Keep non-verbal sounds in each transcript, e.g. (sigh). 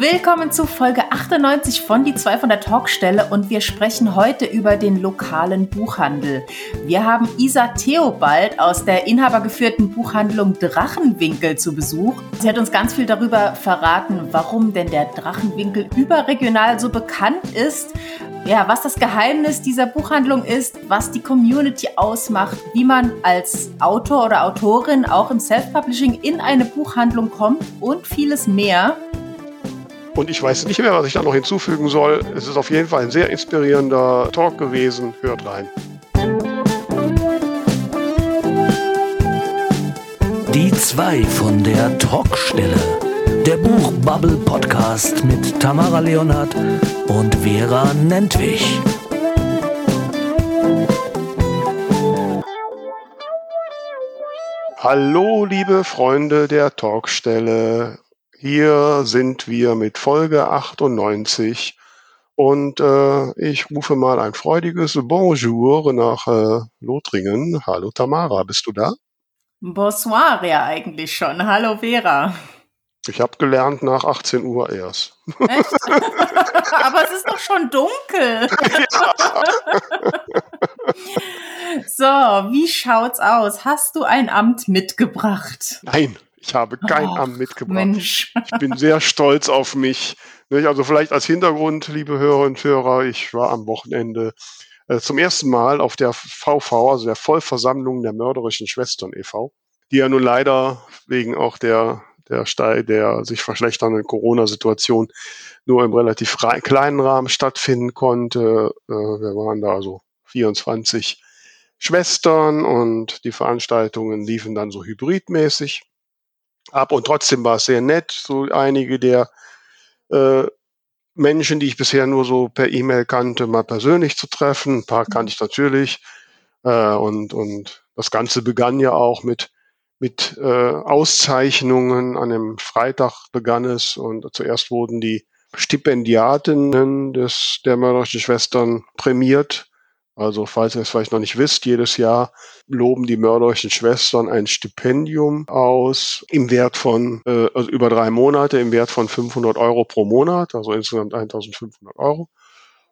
Willkommen zu Folge 98 von Die zwei von der Talkstelle und wir sprechen heute über den lokalen Buchhandel. Wir haben Isa Theobald aus der inhabergeführten Buchhandlung Drachenwinkel zu Besuch. Sie hat uns ganz viel darüber verraten, warum denn der Drachenwinkel überregional so bekannt ist, ja, was das Geheimnis dieser Buchhandlung ist, was die Community ausmacht, wie man als Autor oder Autorin auch im Self-Publishing in eine Buchhandlung kommt und vieles mehr. Und ich weiß nicht mehr, was ich da noch hinzufügen soll. Es ist auf jeden Fall ein sehr inspirierender Talk gewesen. Hört rein. Die zwei von der Talkstelle. Der Buchbubble Podcast mit Tamara Leonhardt und Vera Nentwich. Hallo, liebe Freunde der Talkstelle. Hier sind wir mit Folge 98 und äh, ich rufe mal ein freudiges Bonjour nach äh, Lothringen. Hallo Tamara, bist du da? Bonsoir ja eigentlich schon. Hallo Vera. Ich habe gelernt nach 18 Uhr erst. Echt? (laughs) Aber es ist doch schon dunkel. (laughs) so, wie schaut's aus? Hast du ein Amt mitgebracht? Nein. Ich habe kein oh, Amt mitgebracht. Mensch. Ich bin sehr stolz auf mich. Also vielleicht als Hintergrund, liebe Hörer und Hörer, ich war am Wochenende äh, zum ersten Mal auf der VV, also der Vollversammlung der mörderischen Schwestern e.V., die ja nun leider wegen auch der der, der sich verschlechternden Corona-Situation nur im relativ kleinen Rahmen stattfinden konnte. Äh, wir waren da also 24 Schwestern und die Veranstaltungen liefen dann so hybridmäßig ab und trotzdem war es sehr nett. So einige der äh, Menschen, die ich bisher nur so per E-Mail kannte, mal persönlich zu treffen. Ein paar kannte ich natürlich. Äh, und, und das Ganze begann ja auch mit, mit äh, Auszeichnungen. An dem Freitag begann es und zuerst wurden die Stipendiatinnen des, der mörderischen Schwestern prämiert. Also falls ihr es vielleicht noch nicht wisst, jedes Jahr loben die mörderischen Schwestern ein Stipendium aus im Wert von, äh, also über drei Monate, im Wert von 500 Euro pro Monat, also insgesamt 1500 Euro.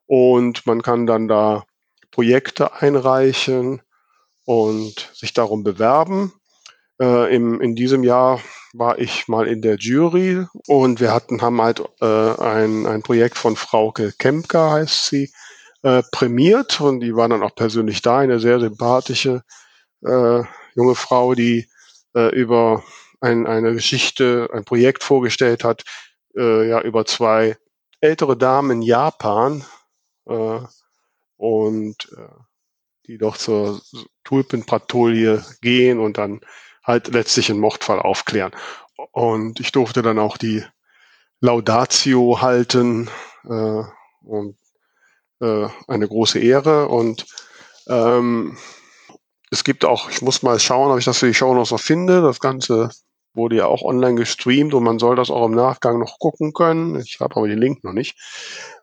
Und man kann dann da Projekte einreichen und sich darum bewerben. Äh, im, in diesem Jahr war ich mal in der Jury und wir hatten, haben halt äh, ein, ein Projekt von Frauke Kempka, heißt sie, äh, prämiert und die war dann auch persönlich da, eine sehr sympathische äh, junge Frau, die äh, über ein, eine Geschichte, ein Projekt vorgestellt hat, äh, ja, über zwei ältere Damen in Japan äh, und äh, die doch zur Tulpenpatrouille gehen und dann halt letztlich einen Mordfall aufklären. Und ich durfte dann auch die Laudatio halten äh, und äh, eine große Ehre und ähm, es gibt auch, ich muss mal schauen, ob ich das für die Show noch so finde. Das Ganze wurde ja auch online gestreamt und man soll das auch im Nachgang noch gucken können. Ich habe aber den Link noch nicht.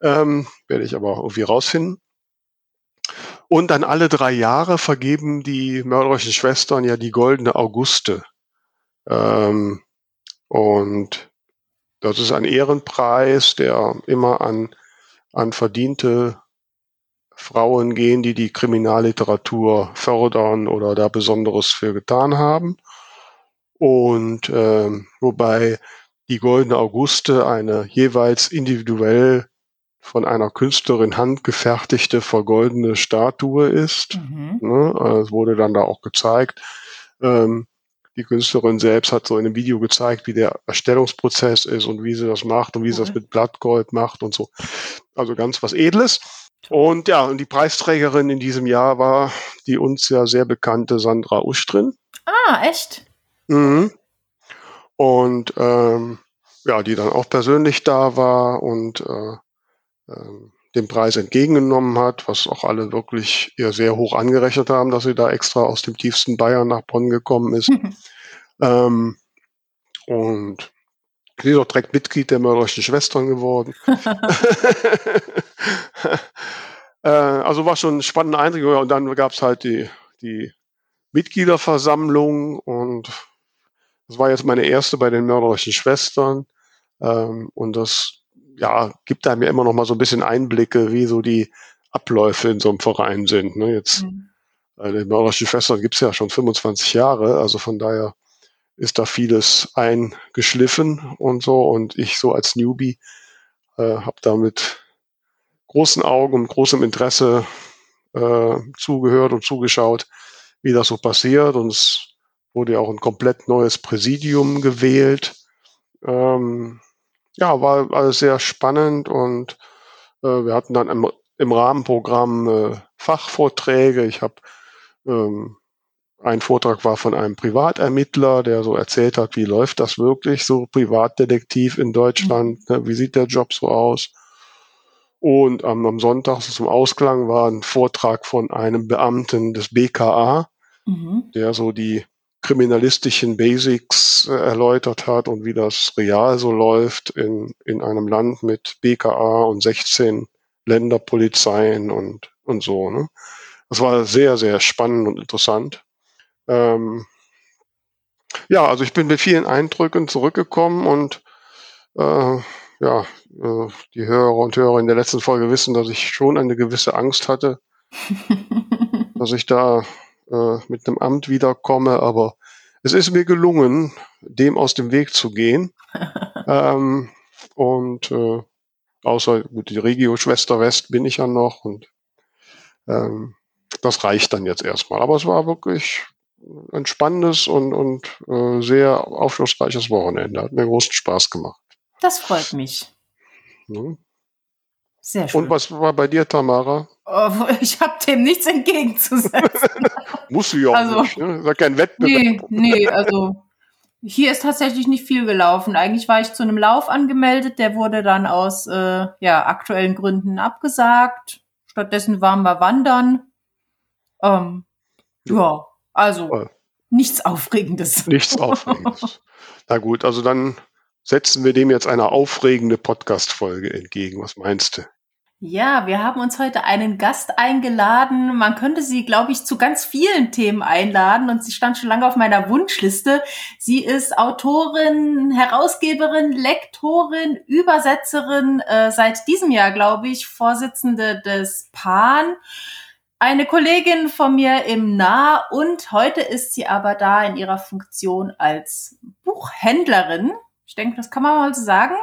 Ähm, werde ich aber irgendwie rausfinden. Und dann alle drei Jahre vergeben die mörderischen Schwestern ja die goldene Auguste. Ähm, und das ist ein Ehrenpreis, der immer an, an verdiente Frauen gehen, die die Kriminalliteratur fördern oder da Besonderes für getan haben. Und ähm, wobei die Goldene Auguste eine jeweils individuell von einer Künstlerin handgefertigte vergoldene Statue ist. Mhm. Ne? Also es wurde dann da auch gezeigt. Ähm, die Künstlerin selbst hat so in einem Video gezeigt, wie der Erstellungsprozess ist und wie sie das macht und wie sie das mit Blattgold macht und so. Also ganz was Edles. Und ja, und die Preisträgerin in diesem Jahr war die uns ja sehr bekannte Sandra Ustrin. Ah, echt? Mhm. Und ähm, ja, die dann auch persönlich da war und äh, äh, den Preis entgegengenommen hat, was auch alle wirklich ihr sehr hoch angerechnet haben, dass sie da extra aus dem tiefsten Bayern nach Bonn gekommen ist. (laughs) ähm, und Sie ist auch direkt Mitglied der mörderischen Schwestern geworden. (laughs) (laughs) (laughs) äh, also war schon ein spannender Eindruck. Und dann gab es halt die, die Mitgliederversammlung und das war jetzt meine erste bei den mörderischen Schwestern. Ähm, und das ja, gibt einem ja immer noch mal so ein bisschen Einblicke, wie so die Abläufe in so einem Verein sind. Ne? Jetzt, mhm. äh, die Mörderische Schwestern gibt's ja schon 25 Jahre, also von daher ist da vieles eingeschliffen und so. Und ich so als Newbie äh, habe da mit großen Augen und großem Interesse äh, zugehört und zugeschaut, wie das so passiert. Und es wurde ja auch ein komplett neues Präsidium gewählt. Ähm, ja, war alles sehr spannend und äh, wir hatten dann im, im Rahmenprogramm äh, Fachvorträge. Ich habe ähm, ein Vortrag war von einem Privatermittler, der so erzählt hat, wie läuft das wirklich, so Privatdetektiv in Deutschland, mhm. ne, wie sieht der Job so aus. Und ähm, am Sonntag zum Ausklang war ein Vortrag von einem Beamten des BKA, mhm. der so die kriminalistischen Basics äh, erläutert hat und wie das real so läuft in, in einem Land mit BKA und 16 Länderpolizeien und, und so. Ne? Das war sehr, sehr spannend und interessant. Ähm, ja, also ich bin mit vielen Eindrücken zurückgekommen und äh, ja, die Hörer und Hörer in der letzten Folge wissen, dass ich schon eine gewisse Angst hatte, (laughs) dass ich da äh, mit einem Amt wiederkomme, aber es ist mir gelungen, dem aus dem Weg zu gehen. (laughs) ähm, und äh, außer gut, die Regio-Schwester West bin ich ja noch und ähm, das reicht dann jetzt erstmal. Aber es war wirklich ein spannendes und, und äh, sehr aufschlussreiches Wochenende. Hat mir großen Spaß gemacht. Das freut mich. Ja. Sehr schön. Und was war bei dir, Tamara? Oh, (laughs) ich habe dem nichts entgegenzusetzen. (laughs) Muss du ja auch also, nicht. Ne? Ist kein Wettbewerb. Nee, nee, also hier ist tatsächlich nicht viel gelaufen. Eigentlich war ich zu einem Lauf angemeldet, der wurde dann aus äh, ja, aktuellen Gründen abgesagt. Stattdessen waren wir wandern. Ähm, ja. ja, also ja. nichts Aufregendes. Nichts (laughs) Aufregendes. Na gut, also dann setzen wir dem jetzt eine aufregende Podcast-Folge entgegen. Was meinst du? Ja, wir haben uns heute einen Gast eingeladen. Man könnte sie, glaube ich, zu ganz vielen Themen einladen und sie stand schon lange auf meiner Wunschliste. Sie ist Autorin, Herausgeberin, Lektorin, Übersetzerin, äh, seit diesem Jahr, glaube ich, Vorsitzende des PAN. Eine Kollegin von mir im Nah und heute ist sie aber da in ihrer Funktion als Buchhändlerin ich denke, das kann man mal so sagen.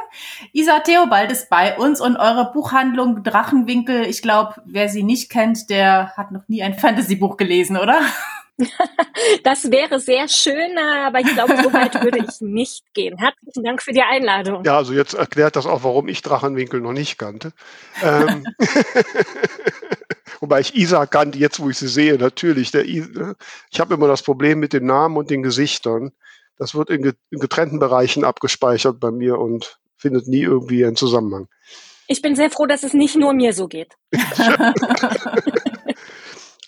Isa Theobald ist bei uns und eure Buchhandlung Drachenwinkel. Ich glaube, wer sie nicht kennt, der hat noch nie ein Fantasy-Buch gelesen, oder? (laughs) Das wäre sehr schön, aber ich glaube, so weit würde ich nicht gehen. Herzlichen Dank für die Einladung. Ja, also jetzt erklärt das auch, warum ich Drachenwinkel noch nicht kannte. ähm, (laughs) Wobei ich Isa kannte, jetzt wo ich sie sehe, natürlich. Der ich habe immer das Problem mit den Namen und den Gesichtern das wird in, getrennten Bereichen abgespeichert bei mir und findet nie irgendwie einen Zusammenhang. Ich bin sehr froh, dass es nicht nur mir so geht. (laughs)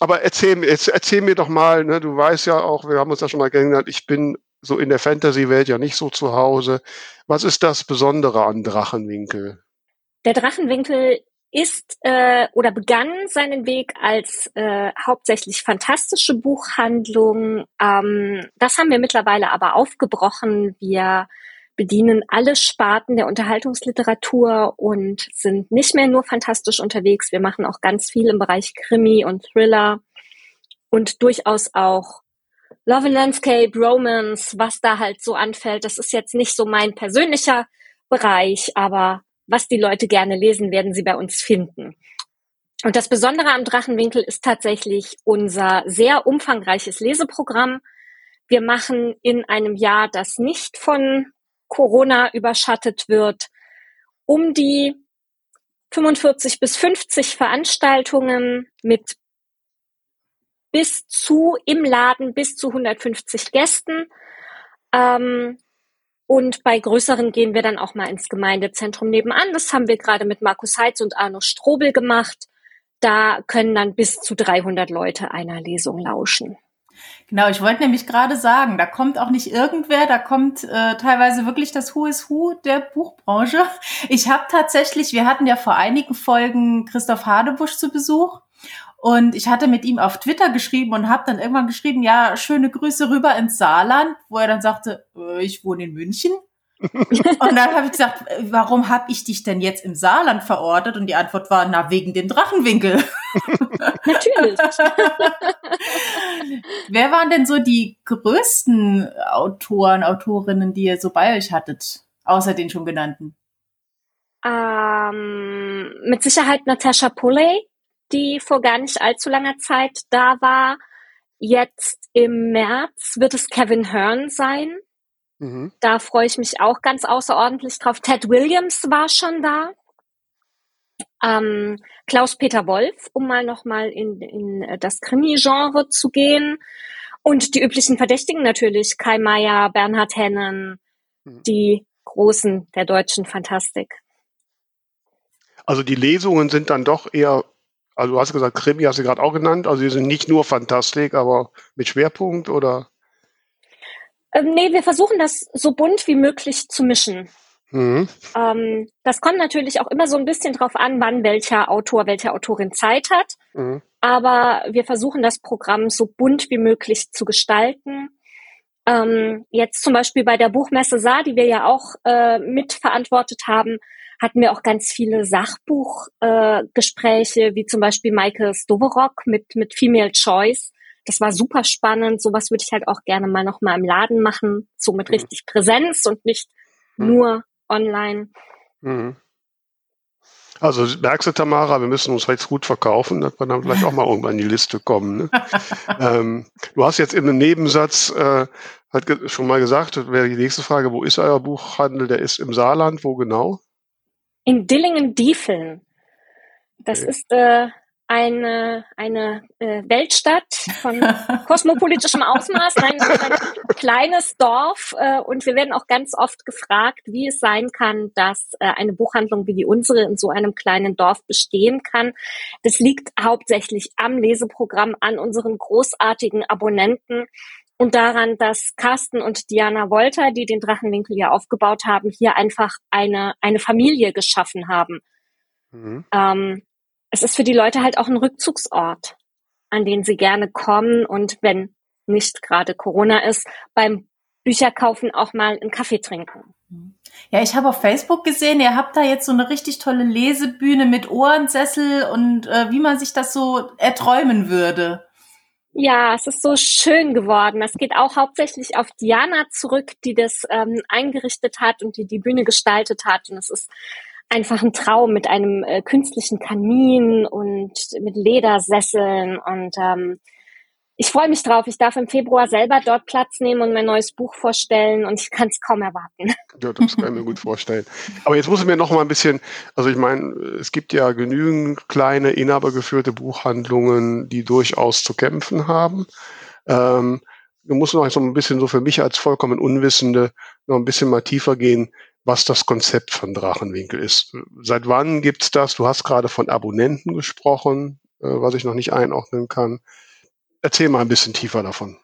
Aber erzähl, erzähl mir doch mal, ne, du weißt ja auch, wir haben uns ja schon mal kennengelernt, ich bin so in der Fantasy-Welt ja nicht so zu Hause. Was ist das Besondere an Drachenwinkel? Der Drachenwinkel ist äh, oder begann seinen Weg als äh, hauptsächlich fantastische Buchhandlung. Ähm, das haben wir mittlerweile aber aufgebrochen. Wir bedienen alle Sparten der Unterhaltungsliteratur und sind nicht mehr nur fantastisch unterwegs. Wir machen auch ganz viel im Bereich Krimi und Thriller und durchaus auch Love and Landscape, Romance, was da halt so anfällt. Das ist jetzt nicht so mein persönlicher Bereich, aber was die Leute gerne lesen, werden sie bei uns finden. Und das Besondere am Drachenwinkel ist tatsächlich unser sehr umfangreiches Leseprogramm. Wir machen in einem Jahr, das nicht von Corona überschattet wird, um die 45 bis 50 Veranstaltungen mit bis zu im Laden bis zu 150 Gästen. Ähm, und bei größeren gehen wir dann auch mal ins Gemeindezentrum nebenan. Das haben wir gerade mit Markus Heitz und Arno Strobel gemacht. Da können dann bis zu 300 Leute einer Lesung lauschen. Genau, ich wollte nämlich gerade sagen, da kommt auch nicht irgendwer, da kommt äh, teilweise wirklich das Who is Who der Buchbranche. Ich habe tatsächlich, wir hatten ja vor einigen Folgen Christoph Hadebusch zu Besuch und ich hatte mit ihm auf Twitter geschrieben und habe dann irgendwann geschrieben, ja, schöne Grüße rüber ins Saarland, wo er dann sagte, äh, ich wohne in München. (laughs) und dann habe ich gesagt, warum habe ich dich denn jetzt im Saarland verortet? Und die Antwort war, na, wegen dem Drachenwinkel. (laughs) Natürlich. (laughs) Wer waren denn so die größten Autoren, Autorinnen, die ihr so bei euch hattet, außer den schon genannten? Ähm, mit Sicherheit Natascha Pulley, die vor gar nicht allzu langer Zeit da war. Jetzt im März wird es Kevin Hearn sein. Mhm. Da freue ich mich auch ganz außerordentlich drauf. Ted Williams war schon da. Ähm, Klaus-Peter Wolf, um mal nochmal in, in das Krimi-Genre zu gehen. Und die üblichen Verdächtigen natürlich. Kai Meier, Bernhard Hennen, mhm. die Großen der deutschen Fantastik. Also die Lesungen sind dann doch eher, also du hast gesagt, Krimi hast du gerade auch genannt, also sie sind nicht nur Fantastik, aber mit Schwerpunkt oder? Ähm, nee, wir versuchen das so bunt wie möglich zu mischen. Mhm. Ähm, das kommt natürlich auch immer so ein bisschen drauf an, wann welcher Autor, welche Autorin Zeit hat. Mhm. Aber wir versuchen das Programm so bunt wie möglich zu gestalten. Ähm, jetzt zum Beispiel bei der Buchmesse Saar, die wir ja auch äh, mitverantwortet haben, hatten wir auch ganz viele Sachbuchgespräche, äh, wie zum Beispiel Michael Stoverock mit, mit Female Choice. Das war super spannend. Sowas würde ich halt auch gerne mal noch mal im Laden machen, so mit mhm. richtig Präsenz und nicht mhm. nur online. Mhm. Also merkst du, Tamara, wir müssen uns jetzt gut verkaufen, dass wir dann vielleicht auch mal irgendwann in die Liste kommen. Ne? (laughs) ähm, du hast jetzt in einem Nebensatz äh, halt schon mal gesagt, wäre die nächste Frage, wo ist euer Buchhandel? Der ist im Saarland, wo genau? In Dillingen-Diefeln. Das okay. ist äh, eine, eine äh, Weltstadt von (laughs) kosmopolitischem Ausmaß, ein, ein (laughs) kleines Dorf. Äh, und wir werden auch ganz oft gefragt, wie es sein kann, dass äh, eine Buchhandlung wie die unsere in so einem kleinen Dorf bestehen kann. Das liegt hauptsächlich am Leseprogramm, an unseren großartigen Abonnenten und daran, dass Carsten und Diana Wolter, die den Drachenwinkel ja aufgebaut haben, hier einfach eine, eine Familie geschaffen haben. Mhm. Ähm, es ist für die Leute halt auch ein Rückzugsort, an den sie gerne kommen und wenn nicht gerade Corona ist, beim Bücherkaufen auch mal einen Kaffee trinken. Ja, ich habe auf Facebook gesehen, ihr habt da jetzt so eine richtig tolle Lesebühne mit Ohrensessel und äh, wie man sich das so erträumen würde. Ja, es ist so schön geworden. Das geht auch hauptsächlich auf Diana zurück, die das ähm, eingerichtet hat und die die Bühne gestaltet hat. Und es ist einfach ein Traum mit einem äh, künstlichen Kamin und mit Ledersesseln und ähm, ich freue mich drauf. Ich darf im Februar selber dort Platz nehmen und mein neues Buch vorstellen und ich kann es kaum erwarten. (laughs) Ja, das kann ich mir gut vorstellen. Aber jetzt muss ich mir noch mal ein bisschen, also ich meine, es gibt ja genügend kleine inhabergeführte Buchhandlungen, die durchaus zu kämpfen haben. Ähm, du musst noch so ein bisschen so für mich als vollkommen Unwissende noch ein bisschen mal tiefer gehen was das Konzept von Drachenwinkel ist. Seit wann gibt's das? Du hast gerade von Abonnenten gesprochen, äh, was ich noch nicht einordnen kann. Erzähl mal ein bisschen tiefer davon.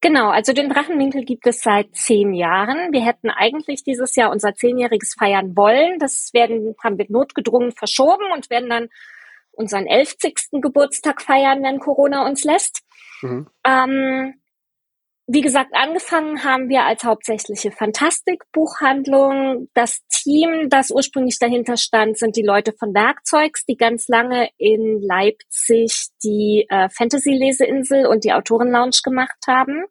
Genau, also den Drachenwinkel gibt es seit zehn Jahren. Wir hätten eigentlich dieses Jahr unser zehnjähriges feiern wollen. Das werden, haben wir notgedrungen verschoben und werden dann unseren elfzigsten Geburtstag feiern, wenn Corona uns lässt. Mhm. Ähm, wie gesagt, angefangen haben wir als hauptsächliche Fantastikbuchhandlung. Das Team, das ursprünglich dahinter stand, sind die Leute von Werkzeugs, die ganz lange in Leipzig die äh, Fantasy-Leseinsel und die Autorenlounge gemacht haben.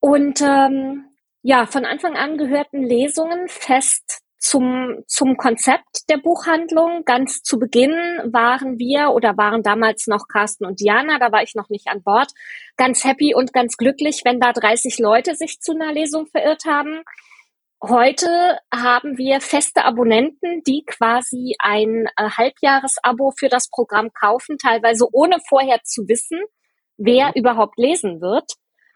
Und ähm, ja, von Anfang an gehörten Lesungen fest zum, zum Konzept der Buchhandlung. Ganz zu Beginn waren wir oder waren damals noch Carsten und Diana, da war ich noch nicht an Bord, ganz happy und ganz glücklich, wenn da 30 Leute sich zu einer Lesung verirrt haben. Heute haben wir feste Abonnenten, die quasi ein äh, Halbjahresabo für das Programm kaufen, teilweise ohne vorher zu wissen, wer mhm. überhaupt lesen wird.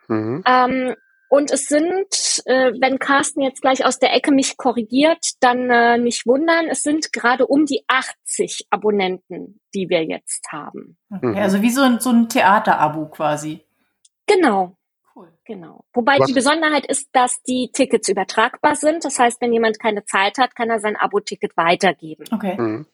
Mhm. Ähm, und es sind, äh, wenn Carsten jetzt gleich aus der Ecke mich korrigiert, dann äh, nicht wundern, es sind gerade um die 80 Abonnenten, die wir jetzt haben. Okay, mhm. also wie so ein, so ein Theaterabo quasi. Genau. Cool. Genau. Wobei Was? die Besonderheit ist, dass die Tickets übertragbar sind. Das heißt, wenn jemand keine Zeit hat, kann er sein Abo-Ticket weitergeben. Okay. Mhm.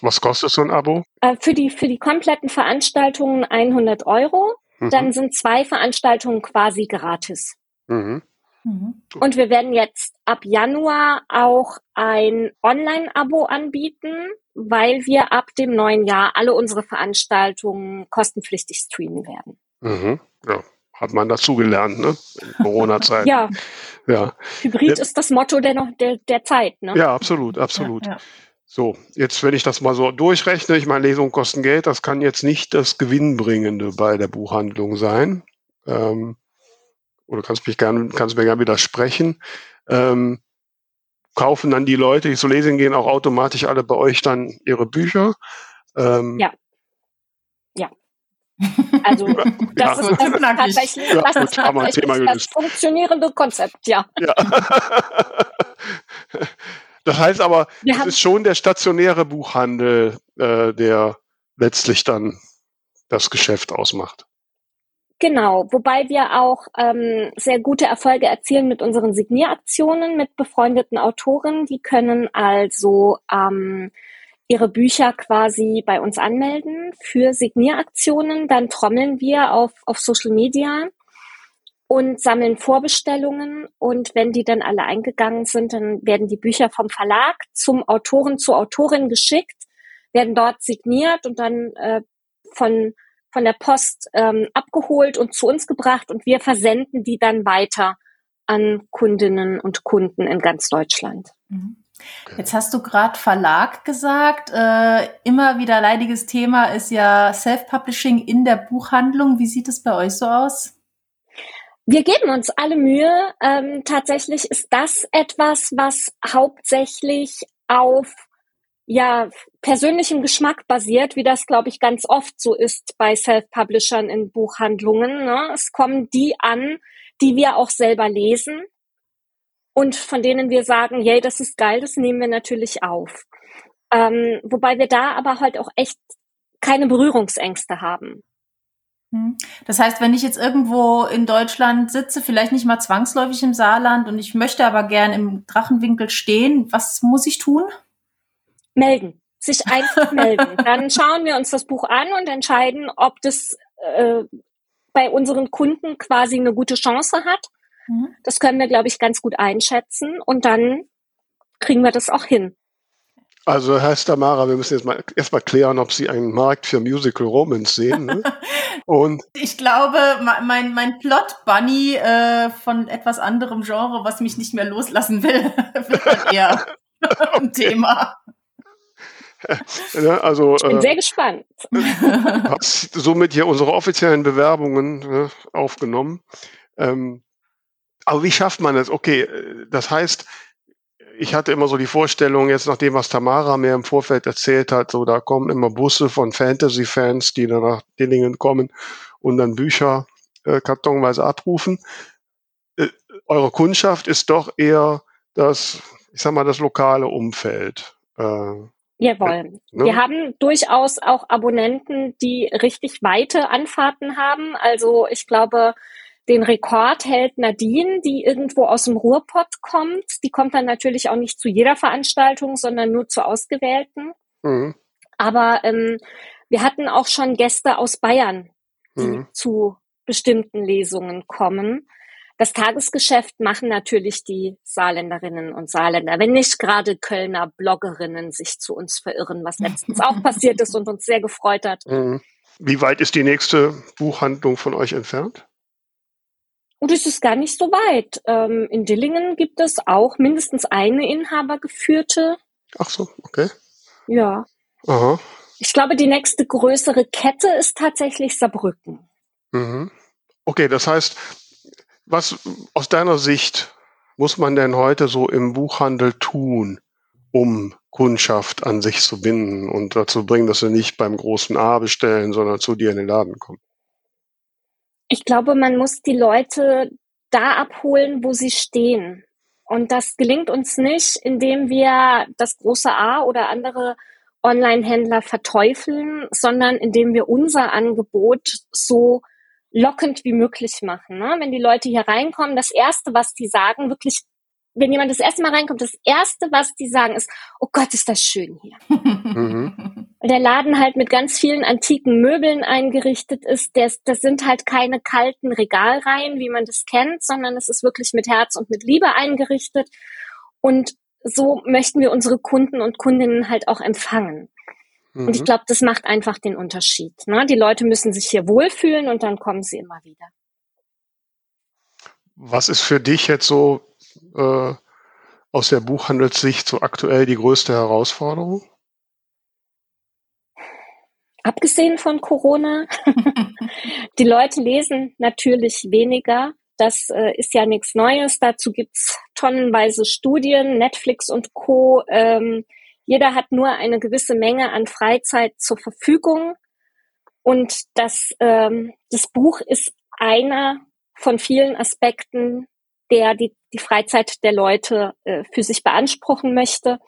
Was kostet so ein Abo? Äh, für die, für die kompletten Veranstaltungen 100 Euro. Mhm. Dann sind zwei Veranstaltungen quasi gratis. Mhm. Mhm. Und wir werden jetzt ab Januar auch ein Online-Abo anbieten, weil wir ab dem neuen Jahr alle unsere Veranstaltungen kostenpflichtig streamen werden. Mhm. Ja, hat man dazugelernt, ne? In (laughs) Corona-Zeit. ja. ja. Hybrid ja. ist das Motto der, der, der Zeit, ne? Ja, absolut, absolut. Ja, ja. So, jetzt, wenn ich das mal so durchrechne, ich meine, Lesungen kosten Geld, das kann jetzt nicht das Gewinnbringende bei der Buchhandlung sein. Ähm, oder kannst mich gerne, kannst mir gerne widersprechen. Ähm, kaufen dann die Leute, die zu lesen gehen, auch automatisch alle bei euch dann ihre Bücher? Ähm, ja. Ja. Also (laughs) das ja, ist (laughs) das tatsächlich ja, das, ist tatsächlich das funktionierende Konzept, ja. ja. (laughs) das heißt aber, es ist schon der stationäre Buchhandel, äh, der letztlich dann das Geschäft ausmacht. Genau, wobei wir auch ähm, sehr gute Erfolge erzielen mit unseren Signieraktionen mit befreundeten Autoren. Die können also ähm, ihre Bücher quasi bei uns anmelden für Signieraktionen. Dann trommeln wir auf, auf Social Media und sammeln Vorbestellungen. Und wenn die dann alle eingegangen sind, dann werden die Bücher vom Verlag zum Autoren, zur Autorin geschickt, werden dort signiert und dann äh, von von der Post ähm, abgeholt und zu uns gebracht und wir versenden die dann weiter an Kundinnen und Kunden in ganz Deutschland. Mhm. Jetzt hast du gerade Verlag gesagt. Äh, immer wieder leidiges Thema ist ja Self-Publishing in der Buchhandlung. Wie sieht es bei euch so aus? Wir geben uns alle Mühe. Ähm, tatsächlich ist das etwas, was hauptsächlich auf ja, persönlichem Geschmack basiert, wie das, glaube ich, ganz oft so ist bei Self-Publishern in Buchhandlungen. Ne? Es kommen die an, die wir auch selber lesen und von denen wir sagen, yay, das ist geil, das nehmen wir natürlich auf. Ähm, wobei wir da aber halt auch echt keine Berührungsängste haben. Hm. Das heißt, wenn ich jetzt irgendwo in Deutschland sitze, vielleicht nicht mal zwangsläufig im Saarland und ich möchte aber gern im Drachenwinkel stehen, was muss ich tun? melden, sich (laughs) einfach melden. Dann schauen wir uns das Buch an und entscheiden, ob das äh, bei unseren Kunden quasi eine gute Chance hat. Mhm. Das können wir, glaube ich, ganz gut einschätzen und dann kriegen wir das auch hin. Also heißt Tamara, wir müssen jetzt mal erstmal klären, ob Sie einen Markt für Musical Romance sehen. Ne? (laughs) Und ich glaube, mein, mein Plot Bunny äh, von etwas anderem Genre, was mich nicht mehr loslassen will, (laughs) wird eher (laughs) ein Thema. Also, ich bin äh, sehr gespannt. hast somit hier unsere offiziellen Bewerbungen ne, aufgenommen. Ähm, aber wie schafft man das? Okay, das heißt, ich hatte immer so die Vorstellung, jetzt nach dem, was Tamara mir im Vorfeld erzählt hat, so da kommen immer Busse von Fantasy-Fans, die dann nach Dillingen kommen und dann Bücher äh, kartonweise abrufen. Äh, eure Kundschaft ist doch eher das, ich sag mal, das lokale Umfeld. Äh, Jawohl. Ne? Wir haben durchaus auch Abonnenten, die richtig weite Anfahrten haben. Also ich glaube, den Rekord hält Nadine, die irgendwo aus dem Ruhrpott kommt. Die kommt dann natürlich auch nicht zu jeder Veranstaltung, sondern nur zu ausgewählten. Mhm. Aber ähm, wir hatten auch schon Gäste aus Bayern, die mhm. zu bestimmten Lesungen kommen. Das Tagesgeschäft machen natürlich die Saarländerinnen und Saarländer, wenn nicht gerade Kölner Bloggerinnen sich zu uns verirren, was letztens auch (laughs) passiert ist und uns sehr gefreut hat. Mhm. Wie weit ist die nächste Buchhandlung von euch entfernt? Und es ist gar nicht so weit. Ähm, in Dillingen gibt es auch mindestens eine inhabergeführte. Ach so, okay. Ja. Aha. Ich glaube, die nächste größere Kette ist tatsächlich Saarbrücken. Mhm. Okay, das heißt, was aus deiner Sicht muss man denn heute so im Buchhandel tun, um Kundschaft an sich zu binden und dazu bringen, dass sie nicht beim großen A bestellen, sondern zu dir in den Laden kommen? Ich glaube, man muss die Leute da abholen, wo sie stehen. Und das gelingt uns nicht, indem wir das große A oder andere Online-Händler verteufeln, sondern indem wir unser Angebot so lockend wie möglich machen. Ne? Wenn die Leute hier reinkommen, das Erste, was die sagen, wirklich, wenn jemand das erste Mal reinkommt, das Erste, was die sagen, ist, oh Gott, ist das schön hier. (laughs) Mhm. (laughs) der Laden halt mit ganz vielen antiken Möbeln eingerichtet ist. Das, das sind halt keine kalten Regalreihen, wie man das kennt, sondern es ist wirklich mit Herz und mit Liebe eingerichtet. Und so möchten wir unsere Kunden und Kundinnen halt auch empfangen. Mhm. Und ich mhm. glaube, das macht einfach den Unterschied. Ne? Die Leute müssen sich hier wohlfühlen und dann kommen sie immer wieder. Was ist für dich jetzt so äh, aus der Buchhandelssicht so aktuell die größte Herausforderung? Abgesehen von Corona, (laughs) die Leute lesen natürlich weniger. Das äh, ist ja nichts Neues. Dazu gibt's tonnenweise Studien, Netflix und Co. Ähm, jeder hat nur eine gewisse Menge an Freizeit zur Verfügung. Und das, ähm, das Buch ist einer von vielen Aspekten, der die, die Freizeit der Leute äh, für sich beanspruchen möchte.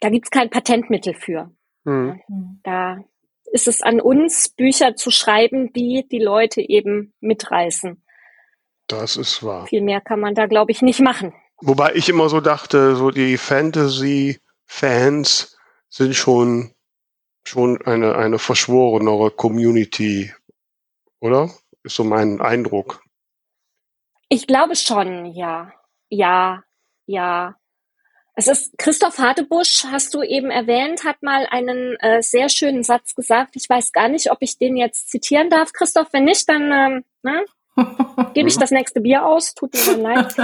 Da gibt's kein Patentmittel für. Mhm. Da ist es an uns, Bücher zu schreiben, die die Leute eben mitreißen. Das ist wahr. Viel mehr kann man da, glaube ich, nicht machen. Wobei ich immer so dachte, so die Fantasy-Fans sind schon, schon eine, eine verschworenere Community, oder? Ist so mein Eindruck. Ich glaube schon, ja. Ja, ja. Es ist Christoph Hartebusch, hast du eben erwähnt, hat mal einen äh, sehr schönen Satz gesagt. Ich weiß gar nicht, ob ich den jetzt zitieren darf. Christoph, wenn nicht, dann ähm, ne, (laughs) gebe ich das nächste Bier aus. Tut mir dann leid.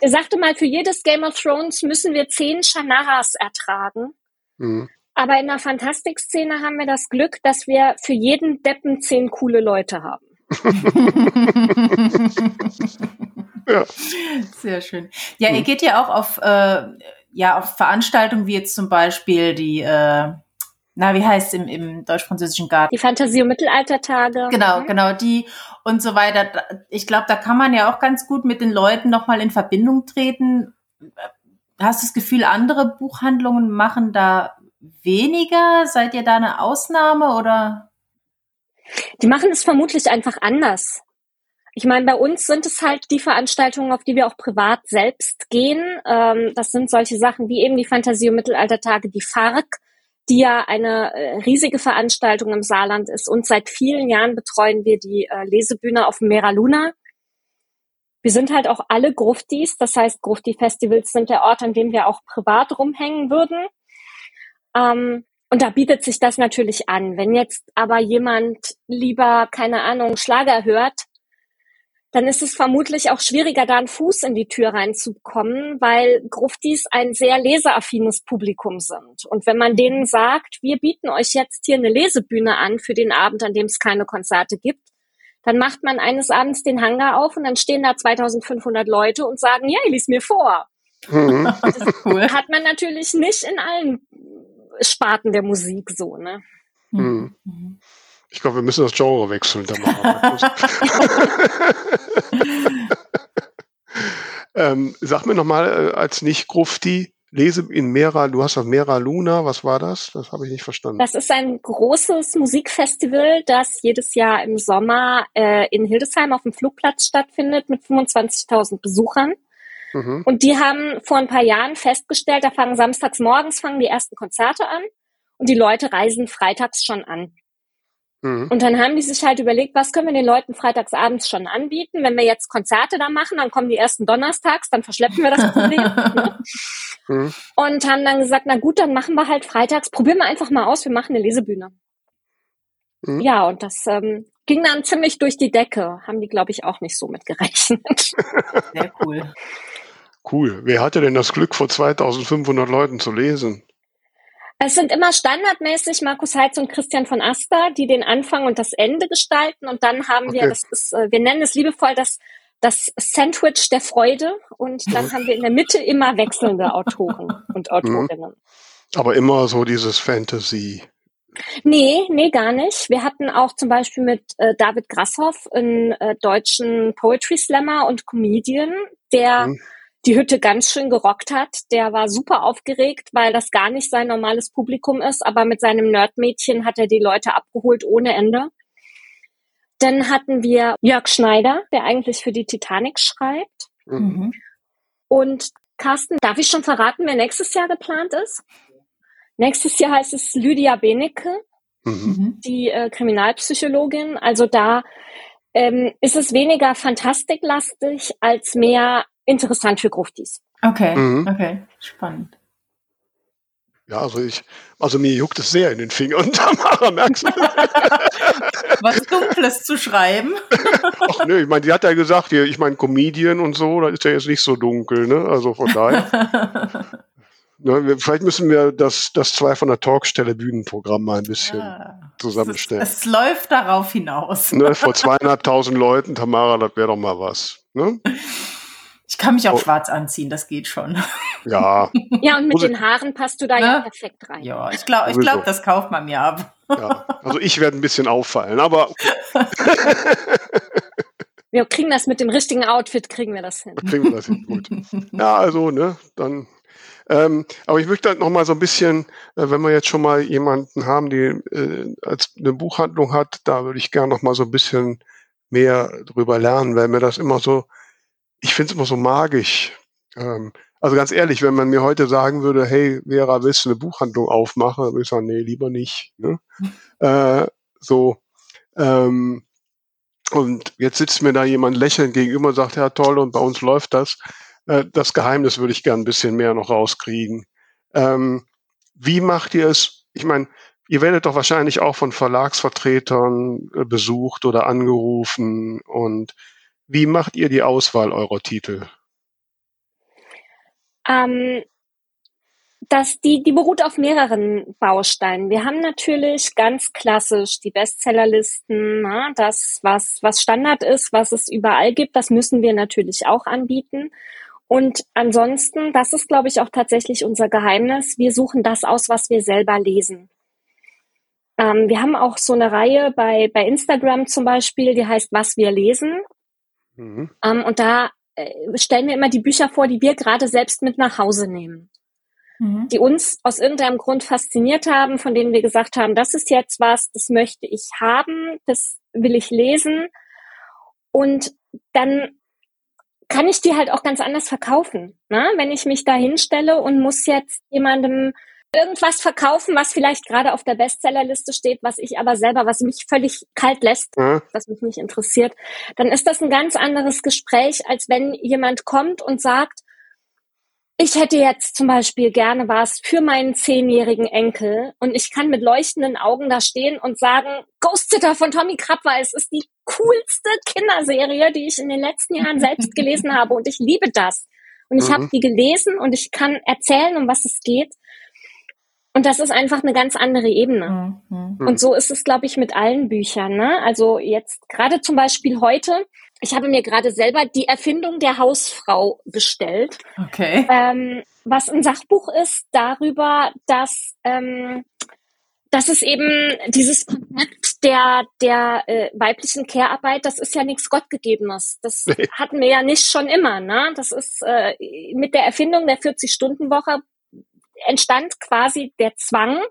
er sagte mal, für jedes Game of Thrones müssen wir zehn Shanaras ertragen. Mhm. Aber in der Fantastik-Szene haben wir das Glück, dass wir für jeden Deppen zehn coole Leute haben. (laughs) ja. Sehr schön. Ja, ihr geht ja auch auf äh, ja auf Veranstaltungen wie jetzt zum Beispiel die, äh, na, wie heißt im, im deutsch-französischen Garten? Die Fantasie- und Mittelaltertage. Genau, mhm. genau, die und so weiter. Ich glaube, da kann man ja auch ganz gut mit den Leuten nochmal in Verbindung treten. Hast du das Gefühl, andere Buchhandlungen machen da weniger? Seid ihr da eine Ausnahme oder? Die machen es vermutlich einfach anders. Ich meine, bei uns sind es halt die Veranstaltungen, auf die wir auch privat selbst gehen. Ähm, das sind solche Sachen wie eben die Fantasie- und Mittelaltertage, die FARC, die ja eine äh, riesige Veranstaltung im Saarland ist. Und seit vielen Jahren betreuen wir die äh, Lesebühne auf Mera Luna. Wir sind halt auch alle Gruftis, das heißt, Grufti-Festivals sind der Ort, an dem wir auch privat rumhängen würden. Ähm, und da bietet sich das natürlich an. Wenn jetzt aber jemand lieber, keine Ahnung, Schlager hört, dann ist es vermutlich auch schwieriger, da einen Fuß in die Tür reinzubekommen, weil Gruftis ein sehr leseaffines Publikum sind. Und wenn man denen sagt, wir bieten euch jetzt hier eine Lesebühne an für den Abend, an dem es keine Konzerte gibt, dann macht man eines Abends den Hangar auf und dann stehen da 2500 Leute und sagen, ja, lies mir vor. Mhm. (laughs) Das cool. hat man natürlich nicht in allen Sparten der Musik so, ne? Mhm. Mhm. Ich glaube, wir müssen das Genre wechseln. (laughs) ähm, sag mir nochmal äh, als Nicht-Grufti, lese in Mera, du hast auf Mera Luna, was war das? Das habe ich nicht verstanden. Das ist ein großes Musikfestival, das jedes Jahr im Sommer äh, in Hildesheim auf dem Flugplatz stattfindet mit 25.000 Besuchern. Mhm. Und die haben vor ein paar Jahren festgestellt, da fangen samstags morgens fangen die ersten Konzerte an und die Leute reisen freitags schon an. Mhm. Und dann haben die sich halt überlegt, was können wir den Leuten freitags abends schon anbieten? Wenn wir jetzt Konzerte da machen, dann kommen die ersten donnerstags, dann verschleppen wir das Problem. ne? (laughs) mhm. Und haben dann gesagt, na gut, dann machen wir halt freitags, probieren wir einfach mal aus, wir machen eine Lesebühne. Mhm. Ja, und das ähm, ging dann ziemlich durch die Decke. Haben die, glaube ich, auch nicht so mit gerechnet. (laughs) Sehr cool. Cool. Wer hatte denn das Glück, vor 2500 Leuten zu lesen? Es sind immer standardmäßig Markus Heitz und Christian von Aster, die den Anfang und das Ende gestalten. Und dann haben okay. wir, das ist, äh, wir nennen es liebevoll das, das Sandwich der Freude. Und dann haben wir in der Mitte immer wechselnde Autoren und mhm. Autorinnen. Aber immer so dieses Fantasy. Nee, nee, gar nicht. Wir hatten auch zum Beispiel mit äh, David Grasshoff einen äh, deutschen Poetry Slammer und Comedian, der mhm die Hütte ganz schön gerockt hat. Der war super aufgeregt, weil das gar nicht sein normales Publikum ist, aber mit seinem Nerdmädchen hat er die Leute abgeholt ohne Ende. Dann hatten wir Jörg Schneider, der eigentlich für die Titanic schreibt. Mhm. Und Carsten, darf ich schon verraten, wer nächstes Jahr geplant ist? Nächstes Jahr heißt es Lydia Benecke, mhm. mhm. die äh, Kriminalpsychologin. Also da ähm, ist es weniger fantastiklastig als mehr interessant für Gruftis. Okay, mhm. okay, spannend. Ja, also ich, also mir juckt es sehr in den Fingern, (laughs) Tamara, merkst du? (laughs) Was Dunkles zu schreiben. (laughs) Ach nö, ich meine, die hat ja gesagt, hier, ich meine, Comedian und so, da ist ja jetzt nicht so dunkel, ne? Also von daher. ne, vielleicht müssen wir das, das zwei von der Talkstelle Bühnenprogramm mal ein bisschen ja, zusammenstellen. Es, es, läuft darauf hinaus. Ne, vor zweieinhalbtausend Leuten, Tamara, das wäre doch mal was. Ne? Ich kann mich auch oh. schwarz anziehen, das geht schon. Ja. (laughs) Ja, und mit den Haaren passt du da ne? ja perfekt rein. Ja, ich glaube, ich glaub, das kauft man mir ab. Ja, also ich werde ein bisschen auffallen, aber. (laughs) wir kriegen das mit dem richtigen Outfit, kriegen wir das hin. Kriegen wir das hin, gut. (laughs) Ja, also, ne, dann. Ähm, aber ich möchte halt noch mal so ein bisschen, äh, wenn wir jetzt schon mal jemanden haben, die äh, als eine Buchhandlung hat, da würde ich gerne noch mal so ein bisschen mehr drüber lernen, weil mir das immer so ich finde es immer so magisch. Ähm, also ganz ehrlich, wenn man mir heute sagen würde, hey, Vera, willst du eine Buchhandlung aufmachen? Dann würde ich sagen, nee, lieber nicht. Ne? (laughs) äh, so. Ähm, und jetzt sitzt mir da jemand lächelnd gegenüber und sagt, ja toll, und bei uns läuft das. Äh, das Geheimnis würde ich gern ein bisschen mehr noch rauskriegen. Ähm, wie macht ihr es? Ich meine, ihr werdet doch wahrscheinlich auch von Verlagsvertretern äh, besucht oder angerufen und wie macht ihr die Auswahl eurer Titel? Ähm, das, die, die beruht auf mehreren Bausteinen. Wir haben natürlich ganz klassisch die Bestsellerlisten, na, das, was, was Standard ist, was es überall gibt, das müssen wir natürlich auch anbieten. Und ansonsten, das ist, glaube ich, auch tatsächlich unser Geheimnis. Wir suchen das aus, was wir selber lesen. Ähm, wir haben auch so eine Reihe bei, bei Instagram zum Beispiel, die heißt Was wir lesen. Mhm. Ähm, und da äh, stellen wir immer die Bücher vor, die wir gerade selbst mit nach Hause nehmen. Mhm. Die uns aus irgendeinem Grund fasziniert haben, von denen wir gesagt haben, das ist jetzt was, das möchte ich haben, das will ich lesen. Und dann kann ich die halt auch ganz anders verkaufen. Ne? Wenn ich mich da hinstelle und muss jetzt jemandem irgendwas verkaufen, was vielleicht gerade auf der Bestsellerliste steht, was ich aber selber, was mich völlig kalt lässt, mhm. was mich nicht interessiert, dann ist das ein ganz anderes Gespräch, als wenn jemand kommt und sagt, ich hätte jetzt zum Beispiel gerne was für meinen zehnjährigen Enkel und ich kann mit leuchtenden Augen da stehen und sagen, Ghost Sitter von Tommy Krabweis ist die coolste Kinderserie, die ich in den letzten Jahren (laughs) selbst gelesen habe und ich liebe das. Und ich mhm. habe die gelesen und ich kann erzählen, um was es geht. Und das ist einfach eine ganz andere Ebene. Mhm. Und so ist es, glaube ich, mit allen Büchern. Ne? Also jetzt gerade zum Beispiel heute, ich habe mir gerade selber die Erfindung der Hausfrau bestellt. Okay. Ähm, was ein Sachbuch ist darüber, dass ähm, das ist eben dieses Konzept der, der äh, weiblichen Care-Arbeit, das ist ja nichts Gottgegebenes. Das hatten wir ja nicht schon immer. Ne? Das ist äh, mit der Erfindung der 40-Stunden-Woche entstand quasi der Zwang,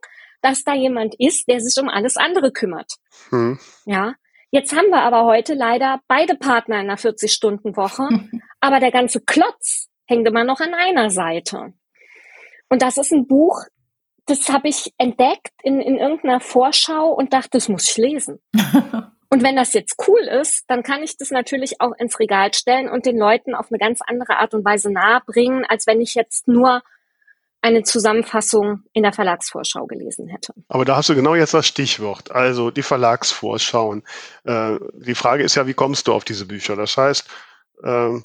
dass da jemand ist, der sich um alles andere kümmert. Hm. Ja. Jetzt haben wir aber heute leider beide Partner in einer 40-Stunden-Woche, (laughs) aber der ganze Klotz hängt immer noch an einer Seite. Und das ist ein Buch, das habe ich entdeckt in, in irgendeiner Vorschau und dachte, das muss ich lesen. (laughs) und wenn das jetzt cool ist, dann kann ich das natürlich auch ins Regal stellen und den Leuten auf eine ganz andere Art und Weise nahebringen, als wenn ich jetzt nur eine Zusammenfassung in der Verlagsvorschau gelesen hätte. Aber da hast du genau jetzt das Stichwort, also die Verlagsvorschauen. Äh, die Frage ist ja, wie kommst du auf diese Bücher? Das heißt, äh,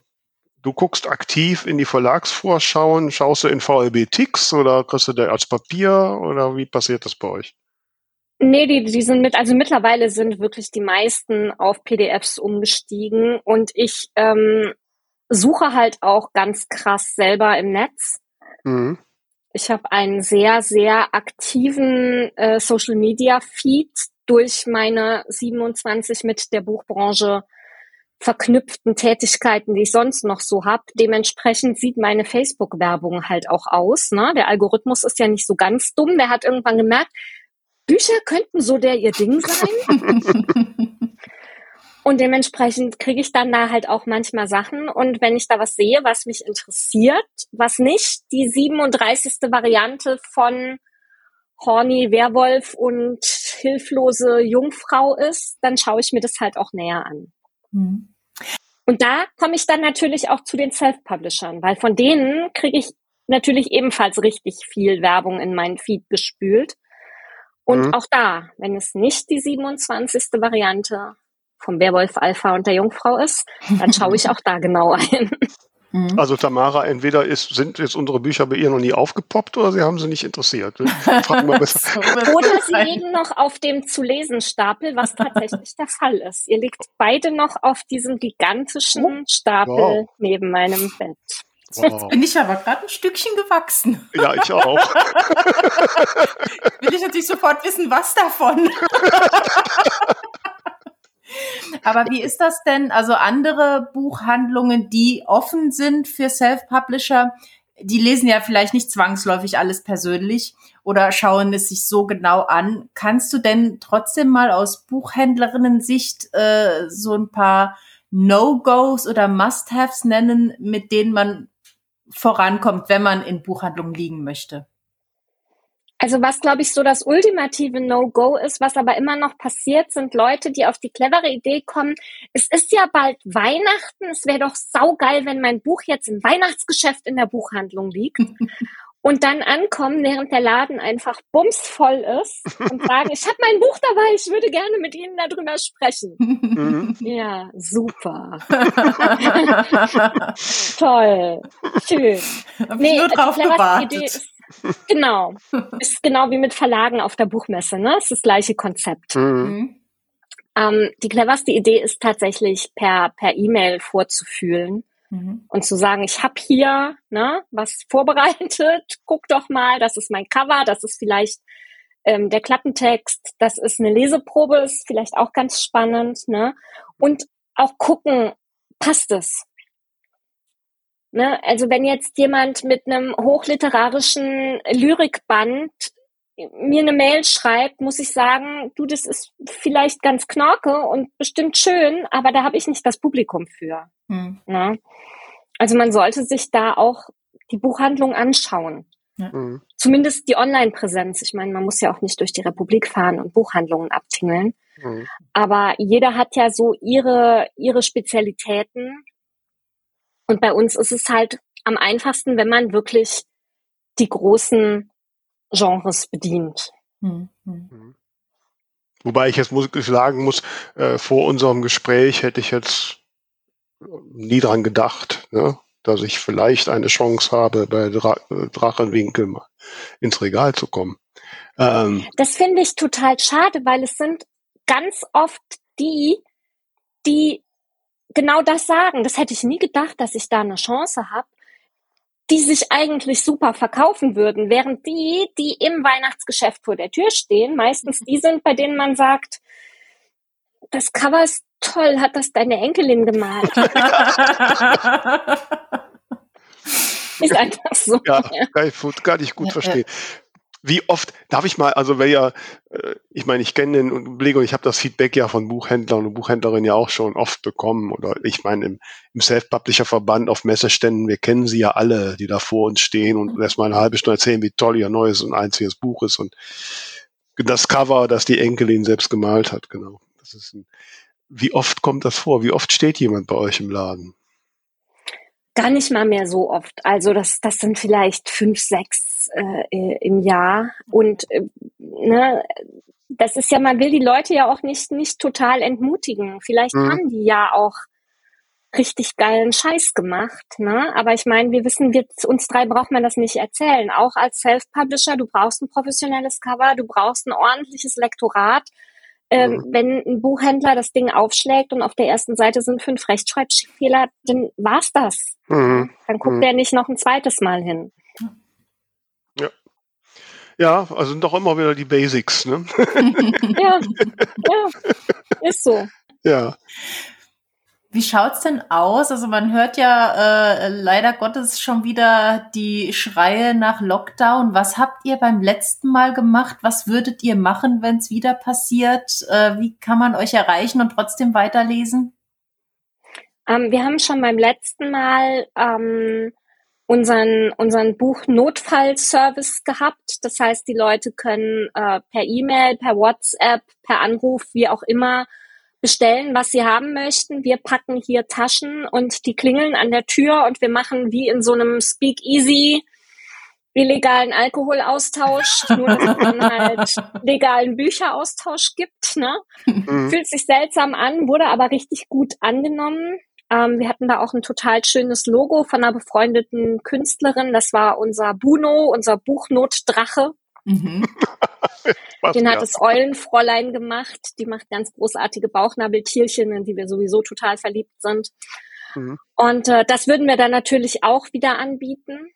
du guckst aktiv in die Verlagsvorschauen, schaust du in VLB Tix oder kriegst du da als Papier oder wie passiert das bei euch? Nee, die, die sind mit, also mittlerweile sind wirklich die meisten auf PDFs umgestiegen und ich ähm, suche halt auch ganz krass selber im Netz. Mhm. Ich habe einen sehr, sehr aktiven äh, Social Media Feed durch meine 27 mit der Buchbranche verknüpften Tätigkeiten, die ich sonst noch so habe. Dementsprechend sieht meine Facebook-Werbung halt auch aus. Ne? Der Algorithmus ist ja nicht so ganz dumm. Der hat irgendwann gemerkt, Bücher könnten so der ihr Ding sein. (laughs) Und dementsprechend kriege ich dann da halt auch manchmal Sachen. Und wenn ich da was sehe, was mich interessiert, was nicht die 37. Variante von horny Werwolf und hilflose Jungfrau ist, dann schaue ich mir das halt auch näher an. Mhm. Und da komme ich dann natürlich auch zu den Self-Publishern, weil von denen kriege ich natürlich ebenfalls richtig viel Werbung in meinen Feed gespült. Und mhm. auch da, wenn es nicht die 27. Variante vom Werwolf Alpha und der Jungfrau ist, dann schaue ich (laughs) auch da genau ein. Mhm. Also Tamara, entweder ist, sind jetzt unsere Bücher bei ihr noch nie aufgepoppt oder sie haben sie nicht interessiert. (laughs) oder sie liegen noch auf dem zu lesen Stapel, was tatsächlich der Fall ist. Ihr liegt beide noch auf diesem gigantischen oh. Stapel wow. neben meinem Bett. Wow. Jetzt bin ich aber gerade ein Stückchen gewachsen. Ja, ich auch. (laughs) Will ich natürlich sofort wissen, was davon. Aber wie ist das denn? Also andere Buchhandlungen, die offen sind für Self-Publisher, die lesen ja vielleicht nicht zwangsläufig alles persönlich oder schauen es sich so genau an. Kannst du denn trotzdem mal aus Buchhändlerinnen-Sicht äh, so ein paar No-Gos oder Must-Haves nennen, mit denen man vorankommt, wenn man in Buchhandlungen liegen möchte? Also was, glaube ich, so das ultimative No-Go ist, was aber immer noch passiert, sind Leute, die auf die clevere Idee kommen, es ist ja bald Weihnachten, es wäre doch saugeil, wenn mein Buch jetzt im Weihnachtsgeschäft in der Buchhandlung liegt. (laughs) und dann ankommen, während der Laden einfach bumsvoll ist und sagen, ich habe mein Buch dabei, ich würde gerne mit Ihnen darüber sprechen. Mhm. ja, super. (laughs) (laughs) Toll. Schön. Hab nee, nur drauf gewartet. Idee ist, Genau. Ist genau wie mit Verlagen auf der Buchmesse, ne? Ist das gleiche Konzept. Mhm. mhm. Ähm, die cleverste Idee ist tatsächlich per, per E-Mail vorzufühlen mhm. und zu sagen, ich habe hier ne, was vorbereitet, guck doch mal, das ist mein Cover, das ist vielleicht ähm, der Klappentext, das ist eine Leseprobe, ist vielleicht auch ganz spannend, ne? Und auch gucken, passt es? Ne? Also wenn jetzt jemand mit einem hochliterarischen Lyrikband mir eine Mail schreibt, muss ich sagen, du, das ist vielleicht ganz knorke und bestimmt schön, aber da habe ich nicht das Publikum für. Hm. Ne? Also man sollte sich da auch die Buchhandlung anschauen. Ja. Mhm. Zumindest die Online-Präsenz. Ich meine, man muss ja auch nicht durch die Republik fahren und Buchhandlungen abtingeln. Mhm. Aber jeder hat ja so ihre, ihre Spezialitäten und bei uns ist es halt am einfachsten, wenn man wirklich die großen Genres bedient. Mhm. Wobei ich jetzt muss, sagen muss, äh, vor unserem Gespräch hätte ich jetzt nie dran gedacht, ne, dass ich vielleicht eine Chance habe, bei Dra Drachenwinkel mal ins Regal zu kommen. Ähm, das finde ich total schade, weil es sind ganz oft die, die genau das sagen. Das hätte ich nie gedacht, dass ich da eine Chance habe, die sich eigentlich super verkaufen würden, während die, die im Weihnachtsgeschäft vor der Tür stehen, meistens (laughs) die sind, bei denen man sagt, das Cover ist toll, hat das deine Enkelin gemalt. (laughs) ist einfach so. Ja, kann ich, kann ich gut verstehen wie oft, darf ich mal, also wer ja, äh, ich meine, ich kenne den Beleg und ich habe das Feedback ja von Buchhändlern und Buchhändlerinnen ja auch schon oft bekommen. Oder ich meine, im, im Self-Publisher-Verband auf Messeständen, wir kennen sie ja alle, die da vor uns stehen und erstmal eine halbe Stunde erzählen, wie toll ihr neues und einziges Buch ist und das Cover, das die Enkelin selbst gemalt hat, genau. Das ist ein, wie oft kommt das vor? Wie oft steht jemand bei euch im Laden? Gar nicht mal mehr so oft. Also das, das sind vielleicht fünf, sechs äh, im Jahr. Und äh, ne, das ist ja, man will die Leute ja auch nicht, nicht total entmutigen. Vielleicht mhm. haben die ja auch richtig geilen Scheiß gemacht. Ne? Aber ich meine, wir wissen, wir, uns drei braucht man das nicht erzählen. Auch als Self-Publisher, du brauchst ein professionelles Cover, du brauchst ein ordentliches Lektorat, ähm, mhm. Wenn ein Buchhändler das Ding aufschlägt und auf der ersten Seite sind fünf Rechtschreibfehler, dann war's das. Mhm. Dann guckt mhm. er nicht noch ein zweites Mal hin. Ja. Ja, also sind doch immer wieder die Basics, ne? (laughs) ja, ja, ist so. Ja. Wie schaut's denn aus? Also man hört ja äh, leider Gottes schon wieder die Schreie nach Lockdown. Was habt ihr beim letzten Mal gemacht? Was würdet ihr machen, wenn es wieder passiert? Äh, wie kann man euch erreichen und trotzdem weiterlesen? Ähm, wir haben schon beim letzten Mal ähm, unseren, unseren Buch-Notfallservice gehabt. Das heißt, die Leute können äh, per E-Mail, per WhatsApp, per Anruf, wie auch immer, bestellen, was sie haben möchten. Wir packen hier Taschen und die klingeln an der Tür und wir machen wie in so einem Speak-Easy illegalen Alkoholaustausch, (laughs) nur dass es dann halt legalen Bücheraustausch gibt. Ne? Mhm. Fühlt sich seltsam an, wurde aber richtig gut angenommen. Ähm, wir hatten da auch ein total schönes Logo von einer befreundeten Künstlerin. Das war unser Buno, unser Buchnotdrache. Mhm. (laughs) Den hat das Eulenfräulein gemacht. Die macht ganz großartige Bauchnabeltierchen, in die wir sowieso total verliebt sind. Mhm. Und äh, das würden wir dann natürlich auch wieder anbieten.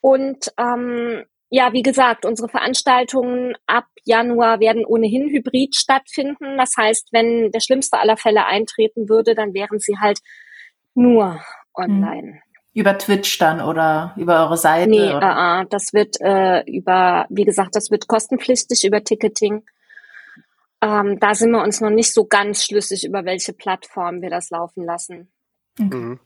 Und ähm, ja, wie gesagt, unsere Veranstaltungen ab Januar werden ohnehin hybrid stattfinden. Das heißt, wenn der schlimmste aller Fälle eintreten würde, dann wären sie halt nur online. Über Twitch dann oder über eure Seite? Nee, oder? Uh, das wird äh, über, wie gesagt, das wird kostenpflichtig über Ticketing. Ähm, da sind wir uns noch nicht so ganz schlüssig, über welche Plattform wir das laufen lassen. Mhm.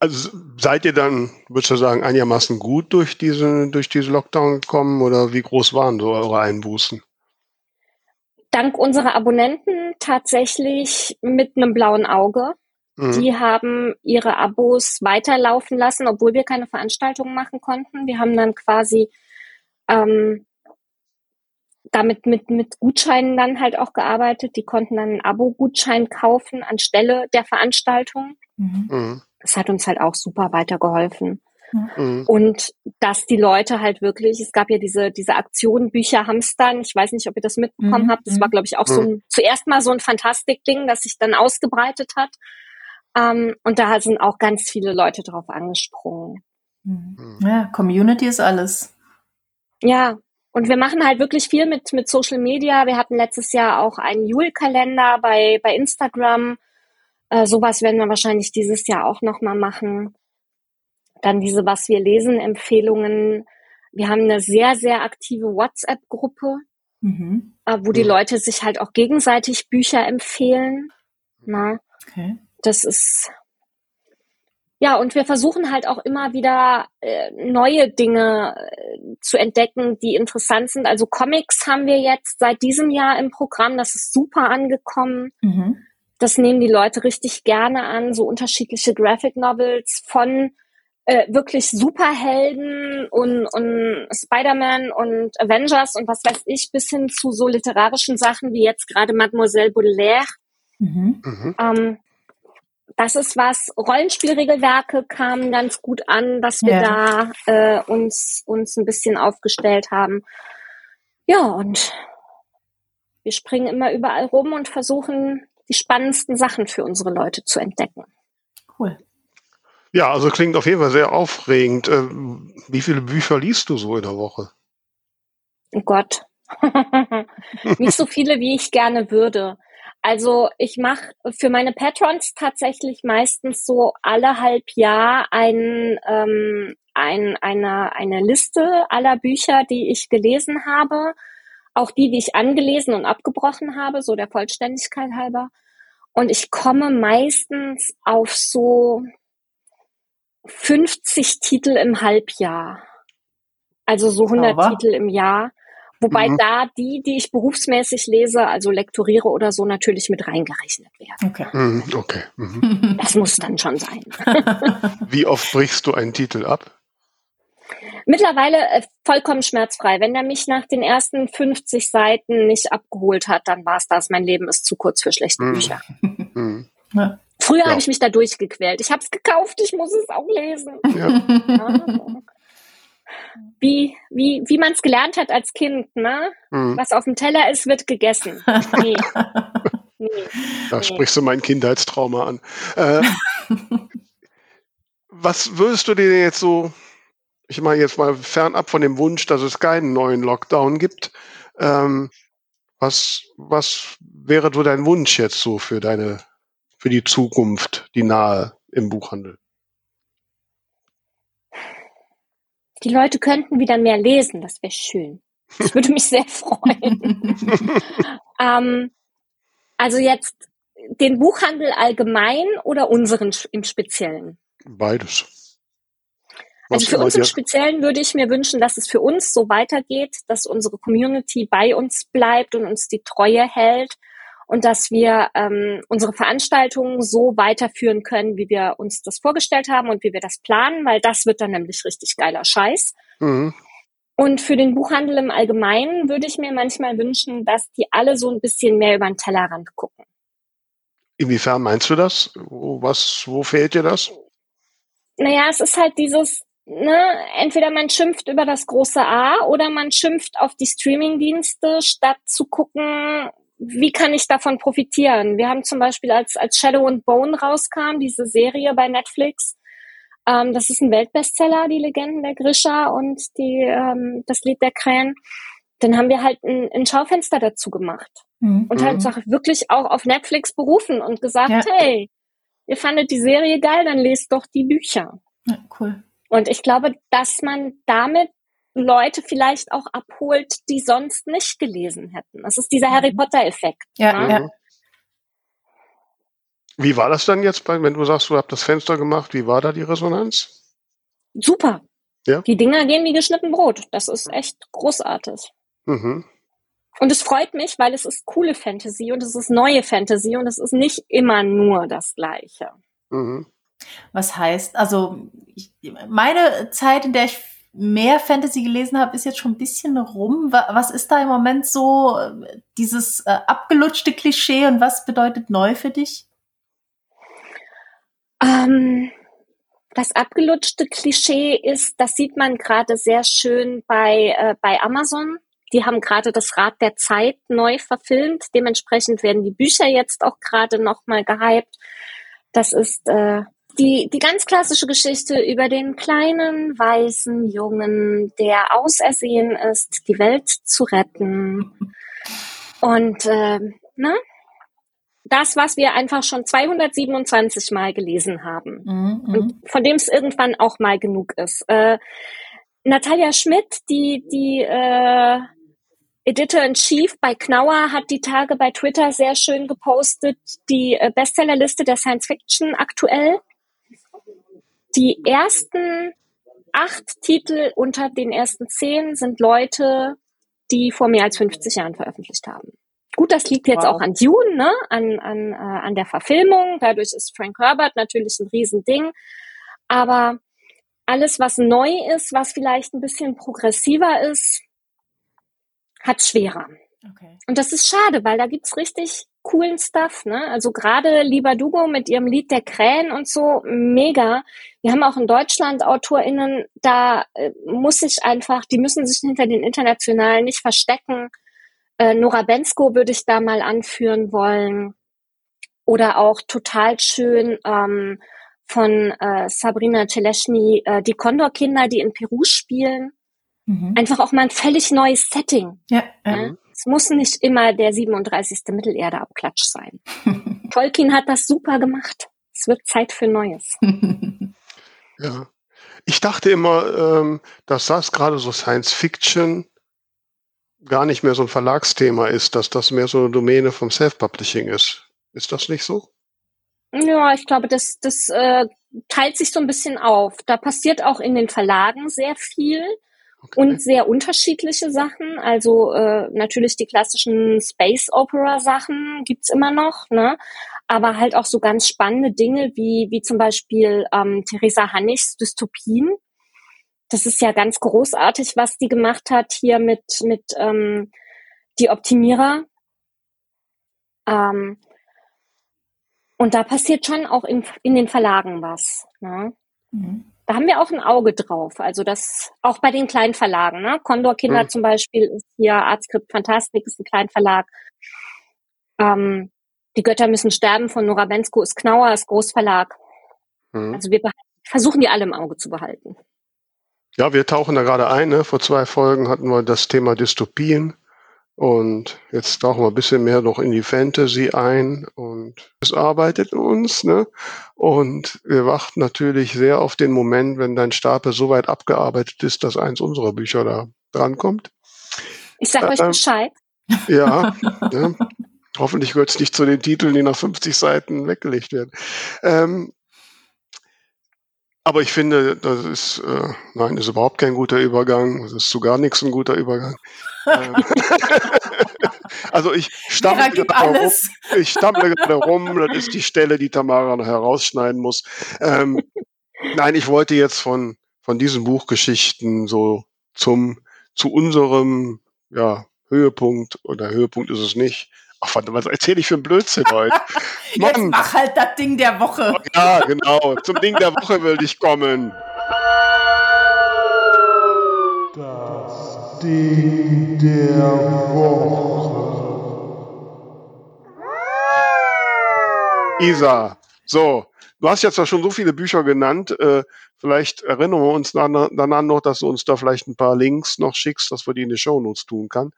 Also seid ihr dann, würdest du sagen, einigermaßen gut durch diese, durch diese Lockdown gekommen oder wie groß waren so eure Einbußen? Dank unserer Abonnenten tatsächlich mit einem blauen Auge. Mhm. Die haben ihre Abos weiterlaufen lassen, obwohl wir keine Veranstaltungen machen konnten. Wir haben dann quasi ähm, damit mit, mit Gutscheinen dann halt auch gearbeitet. Die konnten dann einen Abo-Gutschein kaufen anstelle der Veranstaltung. Mhm. mhm. Das hat uns halt auch super weitergeholfen. Mhm. Und dass die Leute halt wirklich, es gab ja diese, diese Aktion Bücher hamstern, ich weiß nicht, ob ihr das mitbekommen mhm. habt, das war, glaube ich, auch so ein, zuerst mal so ein Fantastik-Ding, das sich dann ausgebreitet hat. Ähm, und da sind auch ganz viele Leute drauf angesprungen. Mhm. Ja, Community ist alles. Ja, und wir machen halt wirklich viel mit, mit Social Media. Wir hatten letztes Jahr auch einen Jule-Kalender bei, bei Instagram. Äh, sowas werden wir wahrscheinlich dieses Jahr auch nochmal machen. Dann diese Was wir lesen Empfehlungen. Wir haben eine sehr, sehr aktive WhatsApp-Gruppe, mhm. äh, wo die Leute sich halt auch gegenseitig Bücher empfehlen. Na? Okay. Das ist ja, und wir versuchen halt auch immer wieder äh, neue Dinge äh, zu entdecken, die interessant sind. Also Comics haben wir jetzt seit diesem Jahr im Programm. Das ist super angekommen. Mhm. Das nehmen die Leute richtig gerne an. So unterschiedliche Graphic Novels von äh, wirklich Superhelden und, und Spider-Man und Avengers und was weiß ich, bis hin zu so literarischen Sachen wie jetzt gerade Mademoiselle Baudelaire. Mhm. mhm. Ähm, das ist was, Rollenspielregelwerke kamen ganz gut an, dass wir ja. da äh, uns, uns ein bisschen aufgestellt haben. Ja, und wir springen immer überall rum und versuchen, die spannendsten Sachen für unsere Leute zu entdecken. Cool. Ja, also klingt auf jeden Fall sehr aufregend. Ähm, wie viele Bücher liest du so in der Woche? Oh Gott. (laughs) Nicht so viele, wie ich gerne würde. Also ich mache für meine Patrons tatsächlich meistens so alle halb Jahr ein, ähm, ein, eine, eine Liste aller Bücher, die ich gelesen habe. Auch die, die ich angelesen und abgebrochen habe, so der Vollständigkeit halber. Und ich komme meistens auf so 50 Titel im Halbjahr. Also so 100 Aber. Titel im Jahr. Wobei mhm. da die, die ich berufsmäßig lese, also lektoriere oder so, natürlich mit reingerechnet werden. Okay. Mhm, okay. Mhm. (laughs) Das muss dann schon sein. (laughs) Wie oft brichst du einen Titel ab? Mittlerweile äh, vollkommen schmerzfrei. Wenn er mich nach den ersten 50 Seiten nicht abgeholt hat, dann war es das. Mein Leben ist zu kurz für schlechte mhm. Bücher. (laughs) Mhm. Ja. Früher ja. habe ich mich da durchgequält. Ich habe es gekauft, ich muss es auch lesen. Ja. Wie, wie, wie man es gelernt hat als Kind, ne? Mhm. Was auf dem Teller ist, wird gegessen. Nee. (laughs) nee. Da nee. sprichst du mein Kindheitstrauma an. Äh, was würdest du dir jetzt so, ich meine jetzt mal fernab von dem Wunsch, dass es keinen neuen Lockdown gibt, ähm, was, was wäre so dein Wunsch jetzt so für deine, für die Zukunft, die nahe im Buchhandel? Die Leute könnten wieder mehr lesen, das wäre schön. Das würde mich sehr freuen. (laughs) ähm, also jetzt den Buchhandel allgemein oder unseren im Speziellen? Beides. Also für uns im Speziellen würde ich mir wünschen, dass es für uns so weitergeht, dass unsere Community bei uns bleibt und uns die Treue hält und dass wir ähm, unsere Veranstaltungen so weiterführen können, wie wir uns das vorgestellt haben und wie wir das planen, weil das wird dann nämlich richtig geiler Scheiß. Mhm. Und für den Buchhandel im Allgemeinen würde ich mir manchmal wünschen, dass die alle so ein bisschen mehr über den Tellerrand gucken. Inwiefern meinst du das? Was, wo fehlt dir das? Naja, es ist halt dieses, ne, entweder man schimpft über das große A oder man schimpft auf die Streamingdienste, statt zu gucken, wie kann ich davon profitieren? Wir haben zum Beispiel, als, als Shadow and Bone rauskam, diese Serie bei Netflix, ähm, das ist ein Weltbestseller, die Legenden der Grisha und die, ähm, das Lied der Krähen. Dann haben wir halt ein, ein Schaufenster dazu gemacht. Mhm. Und halt mhm. wirklich auch auf Netflix berufen und gesagt, ja. hey, ihr fandet die Serie geil, dann lest doch die Bücher. Ja, cool. Und ich glaube, dass man damit Leute vielleicht auch abholt, die sonst nicht gelesen hätten. Das ist dieser Harry mhm. Potter-Effekt. Ja, ne? ja. Wie war das dann jetzt, bei, wenn du sagst, du hast das Fenster gemacht, wie war da die Resonanz? Super. Ja? Die Dinger gehen wie geschnitten Brot. Das ist echt großartig. Mhm. Und es freut mich, weil es ist coole Fantasy und es ist neue Fantasy und es ist nicht immer nur das Gleiche. Mhm. Was heißt, also ich, meine Zeit, in der ich mehr Fantasy gelesen habe, ist jetzt schon ein bisschen rum. Was ist da im Moment so dieses äh, abgelutschte Klischee und was bedeutet neu für dich? Ähm, das abgelutschte Klischee ist, das sieht man gerade sehr schön bei, äh, bei Amazon. Die haben gerade das Rad der Zeit neu verfilmt. Dementsprechend werden die Bücher jetzt auch gerade nochmal gehypt. Das ist äh, die, die ganz klassische Geschichte über den kleinen weißen Jungen, der ausersehen ist, die Welt zu retten. Und äh, ne? das, was wir einfach schon 227 Mal gelesen haben mhm, und von dem es irgendwann auch mal genug ist. Äh, Natalia Schmidt, die die äh, Editor-in-Chief bei Knauer hat die Tage bei Twitter sehr schön gepostet, die äh, Bestsellerliste der Science Fiction aktuell. Die ersten acht Titel unter den ersten zehn sind Leute, die vor mehr als 50 Jahren veröffentlicht haben. Gut, das liegt jetzt wow. auch an Dune, ne? an, an, äh, an der Verfilmung. Dadurch ist Frank Herbert natürlich ein Riesending. Aber alles, was neu ist, was vielleicht ein bisschen progressiver ist, hat schwerer. Okay. Und das ist schade, weil da gibt's richtig coolen Stuff, ne? Also gerade Lieber Dugo mit ihrem Lied der Krähen und so, mega. Wir haben auch in Deutschland AutorInnen, da äh, muss ich einfach, die müssen sich hinter den internationalen nicht verstecken. Äh, Nora Bensko würde ich da mal anführen wollen. Oder auch total schön ähm, von äh, Sabrina Celeschny, äh, die Condor-Kinder, die in Peru spielen. Mhm. Einfach auch mal ein völlig neues Setting. Ja. ja. Es muss nicht immer der 37. Mittelerde-Abklatsch sein. (laughs) Tolkien hat das super gemacht. Es wird Zeit für Neues. (laughs) ja. Ich dachte immer, ähm, dass das gerade so Science Fiction gar nicht mehr so ein Verlagsthema ist, dass das mehr so eine Domäne vom Self-Publishing ist. Ist das nicht so? Ja, ich glaube, das, das äh, teilt sich so ein bisschen auf. Da passiert auch in den Verlagen sehr viel. Okay. Und sehr unterschiedliche Sachen. Also äh, natürlich die klassischen Space Opera Sachen gibt's immer noch, ne? Aber halt auch so ganz spannende Dinge wie, wie zum Beispiel ähm, Theresa Hannigs Dystopien. Das ist ja ganz großartig, was die gemacht hat hier mit, mit ähm, die Optimierer. Ähm, und da passiert schon auch in, in den Verlagen was. Ne? Mhm. Da haben wir auch ein Auge drauf. Also das auch bei den kleinen Verlagen. Ne? Condor Kinder mhm. zum Beispiel ist hier Artskript Fantastik, ist ein Kleinverlag. Ähm, die Götter müssen sterben von Nora Bensko ist Knauer, ist Großverlag. Mhm. Also wir versuchen die alle im Auge zu behalten. Ja, wir tauchen da gerade ein. Ne? Vor zwei Folgen hatten wir das Thema Dystopien. Und jetzt tauchen wir ein bisschen mehr noch in die Fantasy ein und es arbeitet uns, ne? Und wir warten natürlich sehr auf den Moment, wenn dein Stapel so weit abgearbeitet ist, dass eins unserer Bücher da drankommt. Ich sag äh, euch Bescheid. Ja, ja. (laughs) Hoffentlich gehört es nicht zu den Titeln, die nach 50 Seiten weggelegt werden. Ähm, Aber ich finde, das ist, äh, nein, ist überhaupt kein guter Übergang. Das ist zu gar nichts ein guter Übergang. Ähm, (laughs) also ich stammle gerade rum. Ich stammle gerade rum. Das ist die Stelle, die Tamara noch herausschneiden muss. Ähm, nein, ich wollte jetzt von, von diesen Buchgeschichten so zum, zu unserem, ja, Höhepunkt oder Höhepunkt ist es nicht, Ach, warte, was erzähle ich für ein Blödsinn heute? (laughs) Jetzt mach halt das Ding der Woche. (laughs) Ja, genau. Zum Ding der Woche will ich kommen. Das Ding der Woche. Isa, so, du hast jetzt ja schon so viele Bücher genannt. Äh, vielleicht erinnern wir uns daran noch, dass du uns da vielleicht ein paar Links noch schickst, dass wir die in die Shownotes tun kann.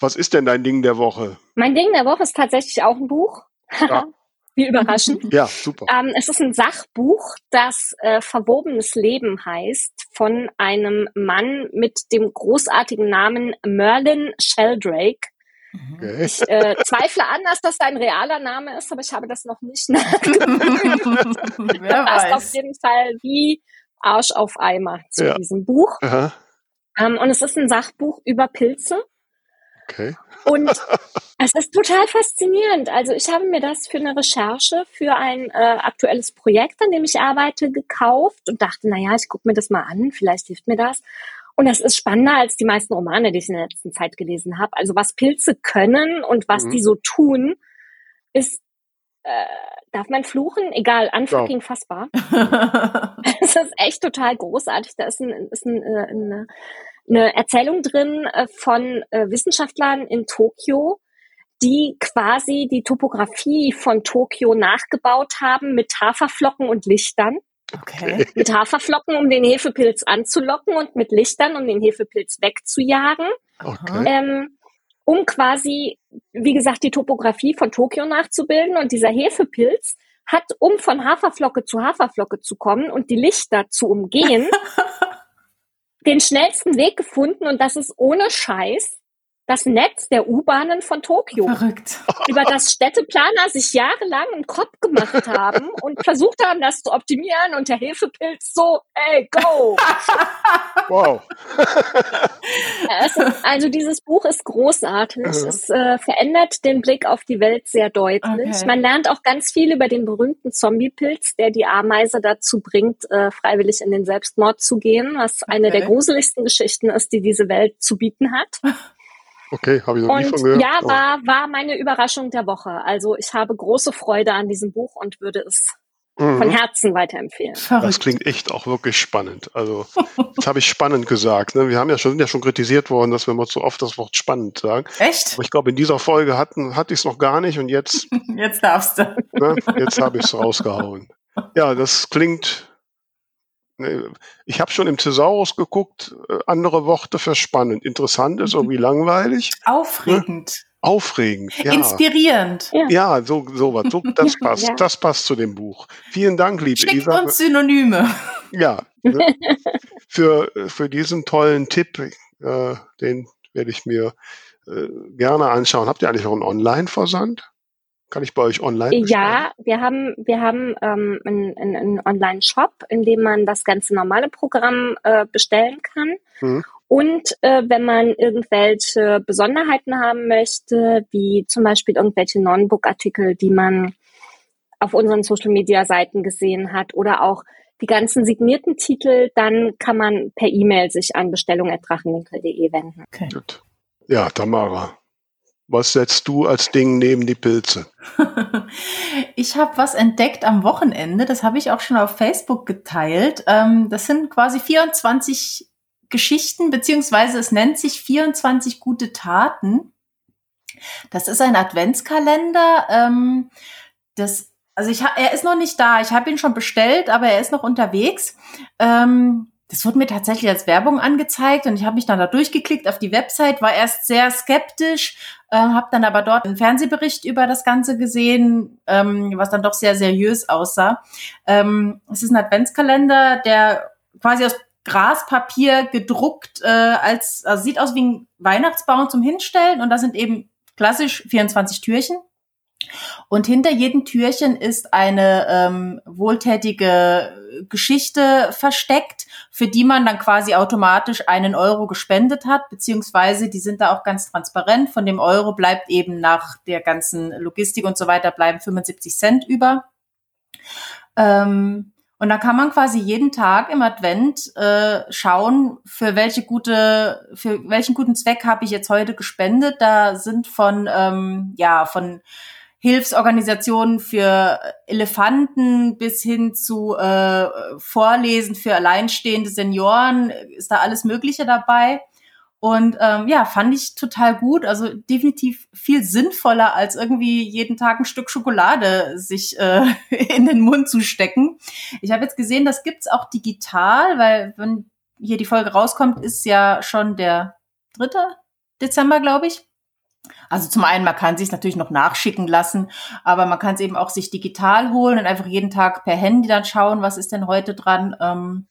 Was ist denn dein Ding der Woche? Mein Ding der Woche ist tatsächlich auch ein Buch. Ja. (laughs) Wie überraschend. Ja, super. Ähm, es ist ein Sachbuch, das äh, Verwobenes Leben heißt, von einem Mann mit dem großartigen Namen Merlin Sheldrake. Okay. Ich äh, zweifle an, dass das sein realer Name ist, aber ich habe das noch nicht (laughs) nachgeprüft. Wer passt auf jeden Fall wie Arsch auf Eimer zu ja. diesem Buch. Ähm, und es ist ein Sachbuch über Pilze. Okay. Und (laughs) es ist total faszinierend. Also ich habe mir das für eine Recherche für ein äh, aktuelles Projekt, an dem ich arbeite, gekauft und dachte, na ja, ich gucke mir das mal an, vielleicht hilft mir das. Und das ist spannender als die meisten Romane, die ich in der letzten Zeit gelesen habe. Also was Pilze können und was mhm. die so tun, ist, äh, darf man fluchen? Egal, unfucking ja. fassbar. (laughs) (laughs) Es ist echt total großartig. Da ist ein, ist ein, äh, eine eine Erzählung drin äh, von äh, Wissenschaftlern in Tokio, die quasi die Topografie von Tokio nachgebaut haben mit Haferflocken und Lichtern. Okay. (laughs) Mit Haferflocken, um den Hefepilz anzulocken und mit Lichtern, um den Hefepilz wegzujagen. Okay. Ähm, um quasi, wie gesagt, die Topografie von Tokio nachzubilden. Und dieser Hefepilz hat, um von Haferflocke zu Haferflocke zu kommen und die Lichter zu umgehen, (laughs) den schnellsten Weg gefunden und das ist ohne Scheiß das Netz der U-Bahnen von Tokio. Verrückt. Über das Städteplaner sich jahrelang einen Kopf gemacht haben und versucht haben, das zu optimieren und der Hefepilz so, ey, go! (laughs) Wow. also dieses Buch ist großartig. Mhm. Es äh, verändert den Blick auf die Welt sehr deutlich. Okay. Man lernt auch ganz viel über den berühmten Zombie-Pilz, der die Ameise dazu bringt, äh, freiwillig in den Selbstmord zu gehen, was okay. eine der gruseligsten Geschichten ist, die diese Welt zu bieten hat. (laughs) Okay, habe ich noch und nie von gehört. Ja, oh. war, war meine Überraschung der Woche. Also ich habe große Freude an diesem Buch und würde es mhm. von Herzen weiterempfehlen. Das klingt echt auch wirklich spannend. Also, das habe ich spannend gesagt. Ne? Wir haben ja schon, sind ja schon kritisiert worden, dass wir mal zu oft das Wort spannend sagen. Echt? Aber ich glaube, in dieser Folge hatten, hatte ich es noch gar nicht und jetzt. (laughs) jetzt darfst du. Ne? Jetzt habe ich es rausgehauen. Ja, das klingt ich habe schon im Thesaurus geguckt, äh, andere Worte für spannend. Interessant ist irgendwie langweilig. Aufregend. Ne? Aufregend, ja. Inspirierend. Ja, ja so, so was. So, das (laughs) passt. ja. Das passt zu dem Buch. Vielen Dank, liebe Schickt Isa. uns Synonyme. Ja. (laughs) Ne? für, für diesen tollen Tipp, äh, den werde ich mir äh, gerne anschauen. Habt ihr eigentlich auch einen Online-Versand? Kann ich bei euch online bestellen? Ja, wir haben, wir haben ähm, einen, einen Online-Shop, in dem man das ganze normale Programm äh, bestellen kann. Mhm. Und äh, wenn man irgendwelche Besonderheiten haben möchte, wie zum Beispiel irgendwelche Non-Book-Artikel, die man auf unseren Social-Media-Seiten gesehen hat oder auch die ganzen signierten Titel, dann kann man per E-Mail sich an bestellung.drachenwinkel.de wenden. Okay. Gut. Ja, Tamara, was setzt du als Ding neben die Pilze? (laughs) ich habe was entdeckt am Wochenende, das habe ich auch schon auf Facebook geteilt. Ähm, das sind quasi 24 Geschichten, beziehungsweise es nennt sich 24 gute Taten. Das ist ein Adventskalender. Ähm, das, also ich, er ist noch nicht da. Ich habe ihn schon bestellt, aber er ist noch unterwegs. Ähm, das wurde mir tatsächlich als Werbung angezeigt und ich habe mich dann da durchgeklickt auf die Website, war erst sehr skeptisch, äh, habe dann aber dort einen Fernsehbericht über das Ganze gesehen, ähm, was dann doch sehr seriös aussah. Ähm, es ist ein Adventskalender, der quasi aus Graspapier gedruckt äh, als also sieht aus wie ein Weihnachtsbaum zum Hinstellen und da sind eben klassisch 24 Türchen Und hinter jedem Türchen ist eine ähm, wohltätige Geschichte versteckt, für die man dann quasi automatisch einen Euro gespendet hat, beziehungsweise die sind da auch ganz transparent. Von dem Euro bleibt eben nach der ganzen Logistik und so weiter bleiben 75 Cent über. Ähm, und da kann man quasi jeden Tag im Advent äh, schauen, für welche gute, für welchen guten Zweck habe ich jetzt heute gespendet. Da sind von ähm, ja von Hilfsorganisationen für Elefanten bis hin zu äh, Vorlesen für alleinstehende Senioren ist da alles Mögliche dabei. Und ähm, ja, fand ich total gut. Also definitiv viel sinnvoller, als irgendwie jeden Tag ein Stück Schokolade sich äh, (laughs) in den Mund zu stecken. Ich habe jetzt gesehen, das gibt's auch digital, weil wenn hier die Folge rauskommt, ist ja schon der dritte Dezember, glaube ich. Also zum einen, man kann sich natürlich noch nachschicken lassen, aber man kann es eben auch sich digital holen und einfach jeden Tag per Handy dann schauen, was ist denn heute dran. Ähm,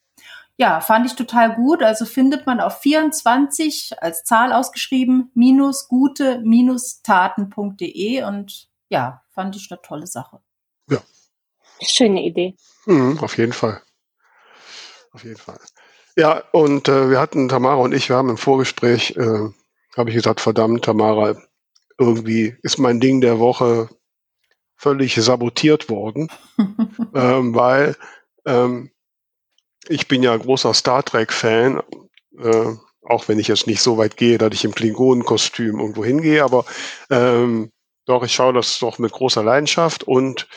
ja, fand ich total gut. Also findet man auf 24 als Zahl ausgeschrieben, minus gute minus taten.de und ja, fand ich eine tolle Sache. Ja. Schöne Idee. Mhm, auf jeden Fall. Auf jeden Fall. Ja, und äh, wir hatten Tamara und ich, wir haben im Vorgespräch, äh, habe ich gesagt, verdammt, Tamara, irgendwie ist mein Ding der Woche völlig sabotiert worden, (laughs) ähm, weil ähm, ich bin ja großer Star Trek-Fan, äh, auch wenn ich jetzt nicht so weit gehe, dass ich im Klingonenkostüm irgendwo hingehe, aber ähm, doch, ich schaue das doch mit großer Leidenschaft und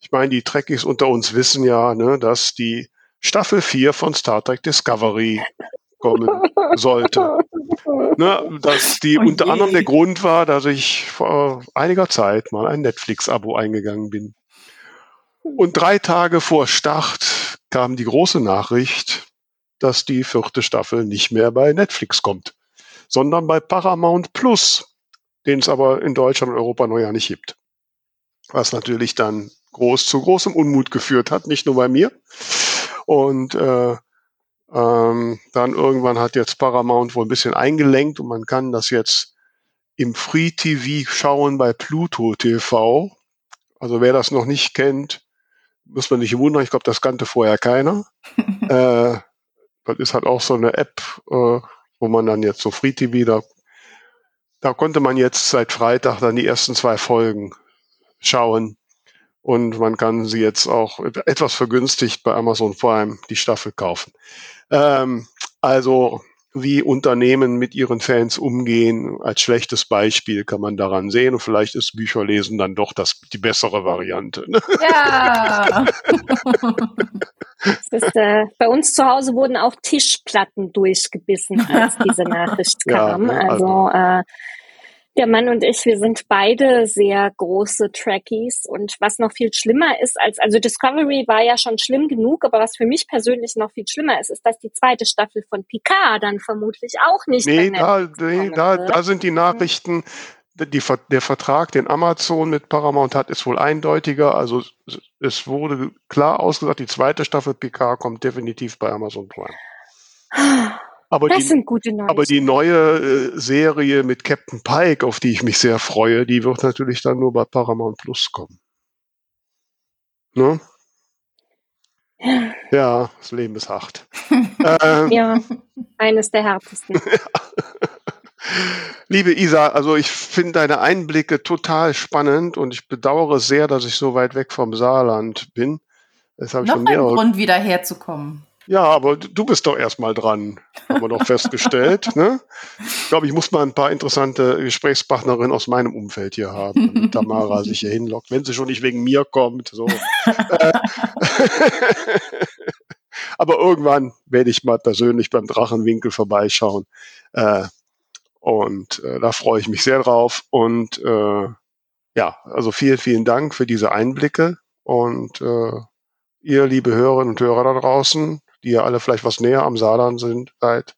ich meine, die Trekkies unter uns wissen ja, ne, dass die Staffel 4 von Star Trek Discovery kommen sollte. (laughs) Ne, dass die oh unter anderem der Grund war, dass ich vor einiger Zeit mal ein Netflix-Abo eingegangen bin. Und drei Tage vor Start kam die große Nachricht, dass die vierte Staffel nicht mehr bei Netflix kommt, sondern bei Paramount Plus, den es aber in Deutschland und Europa noch ja nicht gibt. Was natürlich dann groß zu großem Unmut geführt hat, nicht nur bei mir. Und äh, ähm, dann irgendwann hat jetzt Paramount wohl ein bisschen eingelenkt und man kann das jetzt im Free TV schauen bei Pluto TV. Also wer das noch nicht kennt, muss man nicht wundern, ich glaube, das kannte vorher keiner. (laughs) äh, das ist halt auch so eine App, äh, wo man dann jetzt so Free TV, da, da konnte man jetzt seit Freitag dann die ersten zwei Folgen schauen. Und man kann sie jetzt auch etwas vergünstigt bei Amazon Prime die Staffel kaufen. Ähm, also wie Unternehmen mit ihren Fans umgehen. Als schlechtes Beispiel kann man daran sehen und vielleicht ist Bücherlesen dann doch das, die bessere Variante. Ne? Ja. (laughs) ist, äh, bei uns zu Hause wurden auch Tischplatten durchgebissen, als diese (laughs) Nachricht kam. Ja, also, also äh, der Mann und ich, wir sind beide sehr große Trekkies und was noch viel schlimmer ist als, also Discovery war ja schon schlimm genug, aber was für mich persönlich noch viel schlimmer ist, ist, dass die zweite Staffel von Picard dann vermutlich auch nicht Nee, da, nee da, da sind die Nachrichten, die, der Vertrag, den Amazon mit Paramount hat, ist wohl eindeutiger. Also es wurde klar ausgesagt, die zweite Staffel Picard kommt definitiv bei Amazon Prime. Aber das die, sind gute Nachrichten. Aber die neue äh, Serie mit Captain Pike, auf die ich mich sehr freue, die wird natürlich dann nur bei Paramount Plus kommen. Ne? Ja. ja, das Leben ist hart. (laughs) ähm, ja, eines der härtesten. (laughs) Liebe Isa, also ich finde deine Einblicke total spannend und ich bedauere sehr, dass ich so weit weg vom Saarland bin. Das Noch schon ein Grund, wieder herzukommen. Ja, aber du bist doch erstmal dran, haben wir doch festgestellt. Ne? Ich glaube, ich muss mal ein paar interessante Gesprächspartnerinnen aus meinem Umfeld hier haben, damit Tamara sich hier hinlockt, wenn sie schon nicht wegen mir kommt. So. (laughs) aber irgendwann werde ich mal persönlich beim Drachenwinkel vorbeischauen. Äh, und äh, da freue ich mich sehr drauf. Und äh, ja, also vielen, vielen Dank für diese Einblicke. Und äh, ihr, liebe Hörerinnen und Hörer da draußen, die ja alle vielleicht was näher am Saarland sind, seid,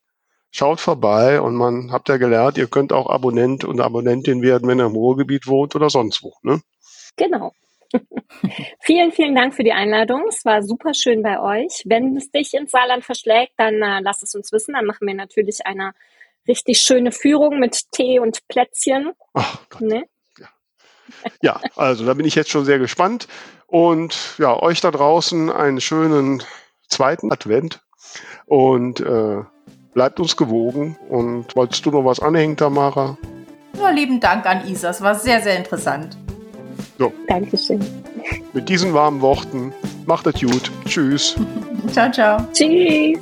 schaut vorbei und man habt ja gelernt, ihr könnt auch Abonnent und Abonnentin werden, wenn ihr im Ruhrgebiet wohnt oder sonst wo. Ne? Genau. (laughs) vielen, vielen Dank für die Einladung. Es war super schön bei euch. Wenn es dich ins Saarland verschlägt, dann äh, lass es uns wissen. Dann machen wir natürlich eine richtig schöne Führung mit Tee und Plätzchen. Ach Gott. Ne? Ja. ja, also da bin ich jetzt schon sehr gespannt. Und ja, euch da draußen einen schönen zweiten Advent und äh, bleibt uns gewogen. Und wolltest du noch was anhängen, Tamara? Nur lieben Dank an Isa, es war sehr, sehr interessant. So. Dankeschön. Mit diesen warmen Worten, macht es gut. Tschüss. (laughs) ciao, ciao. Tschüss.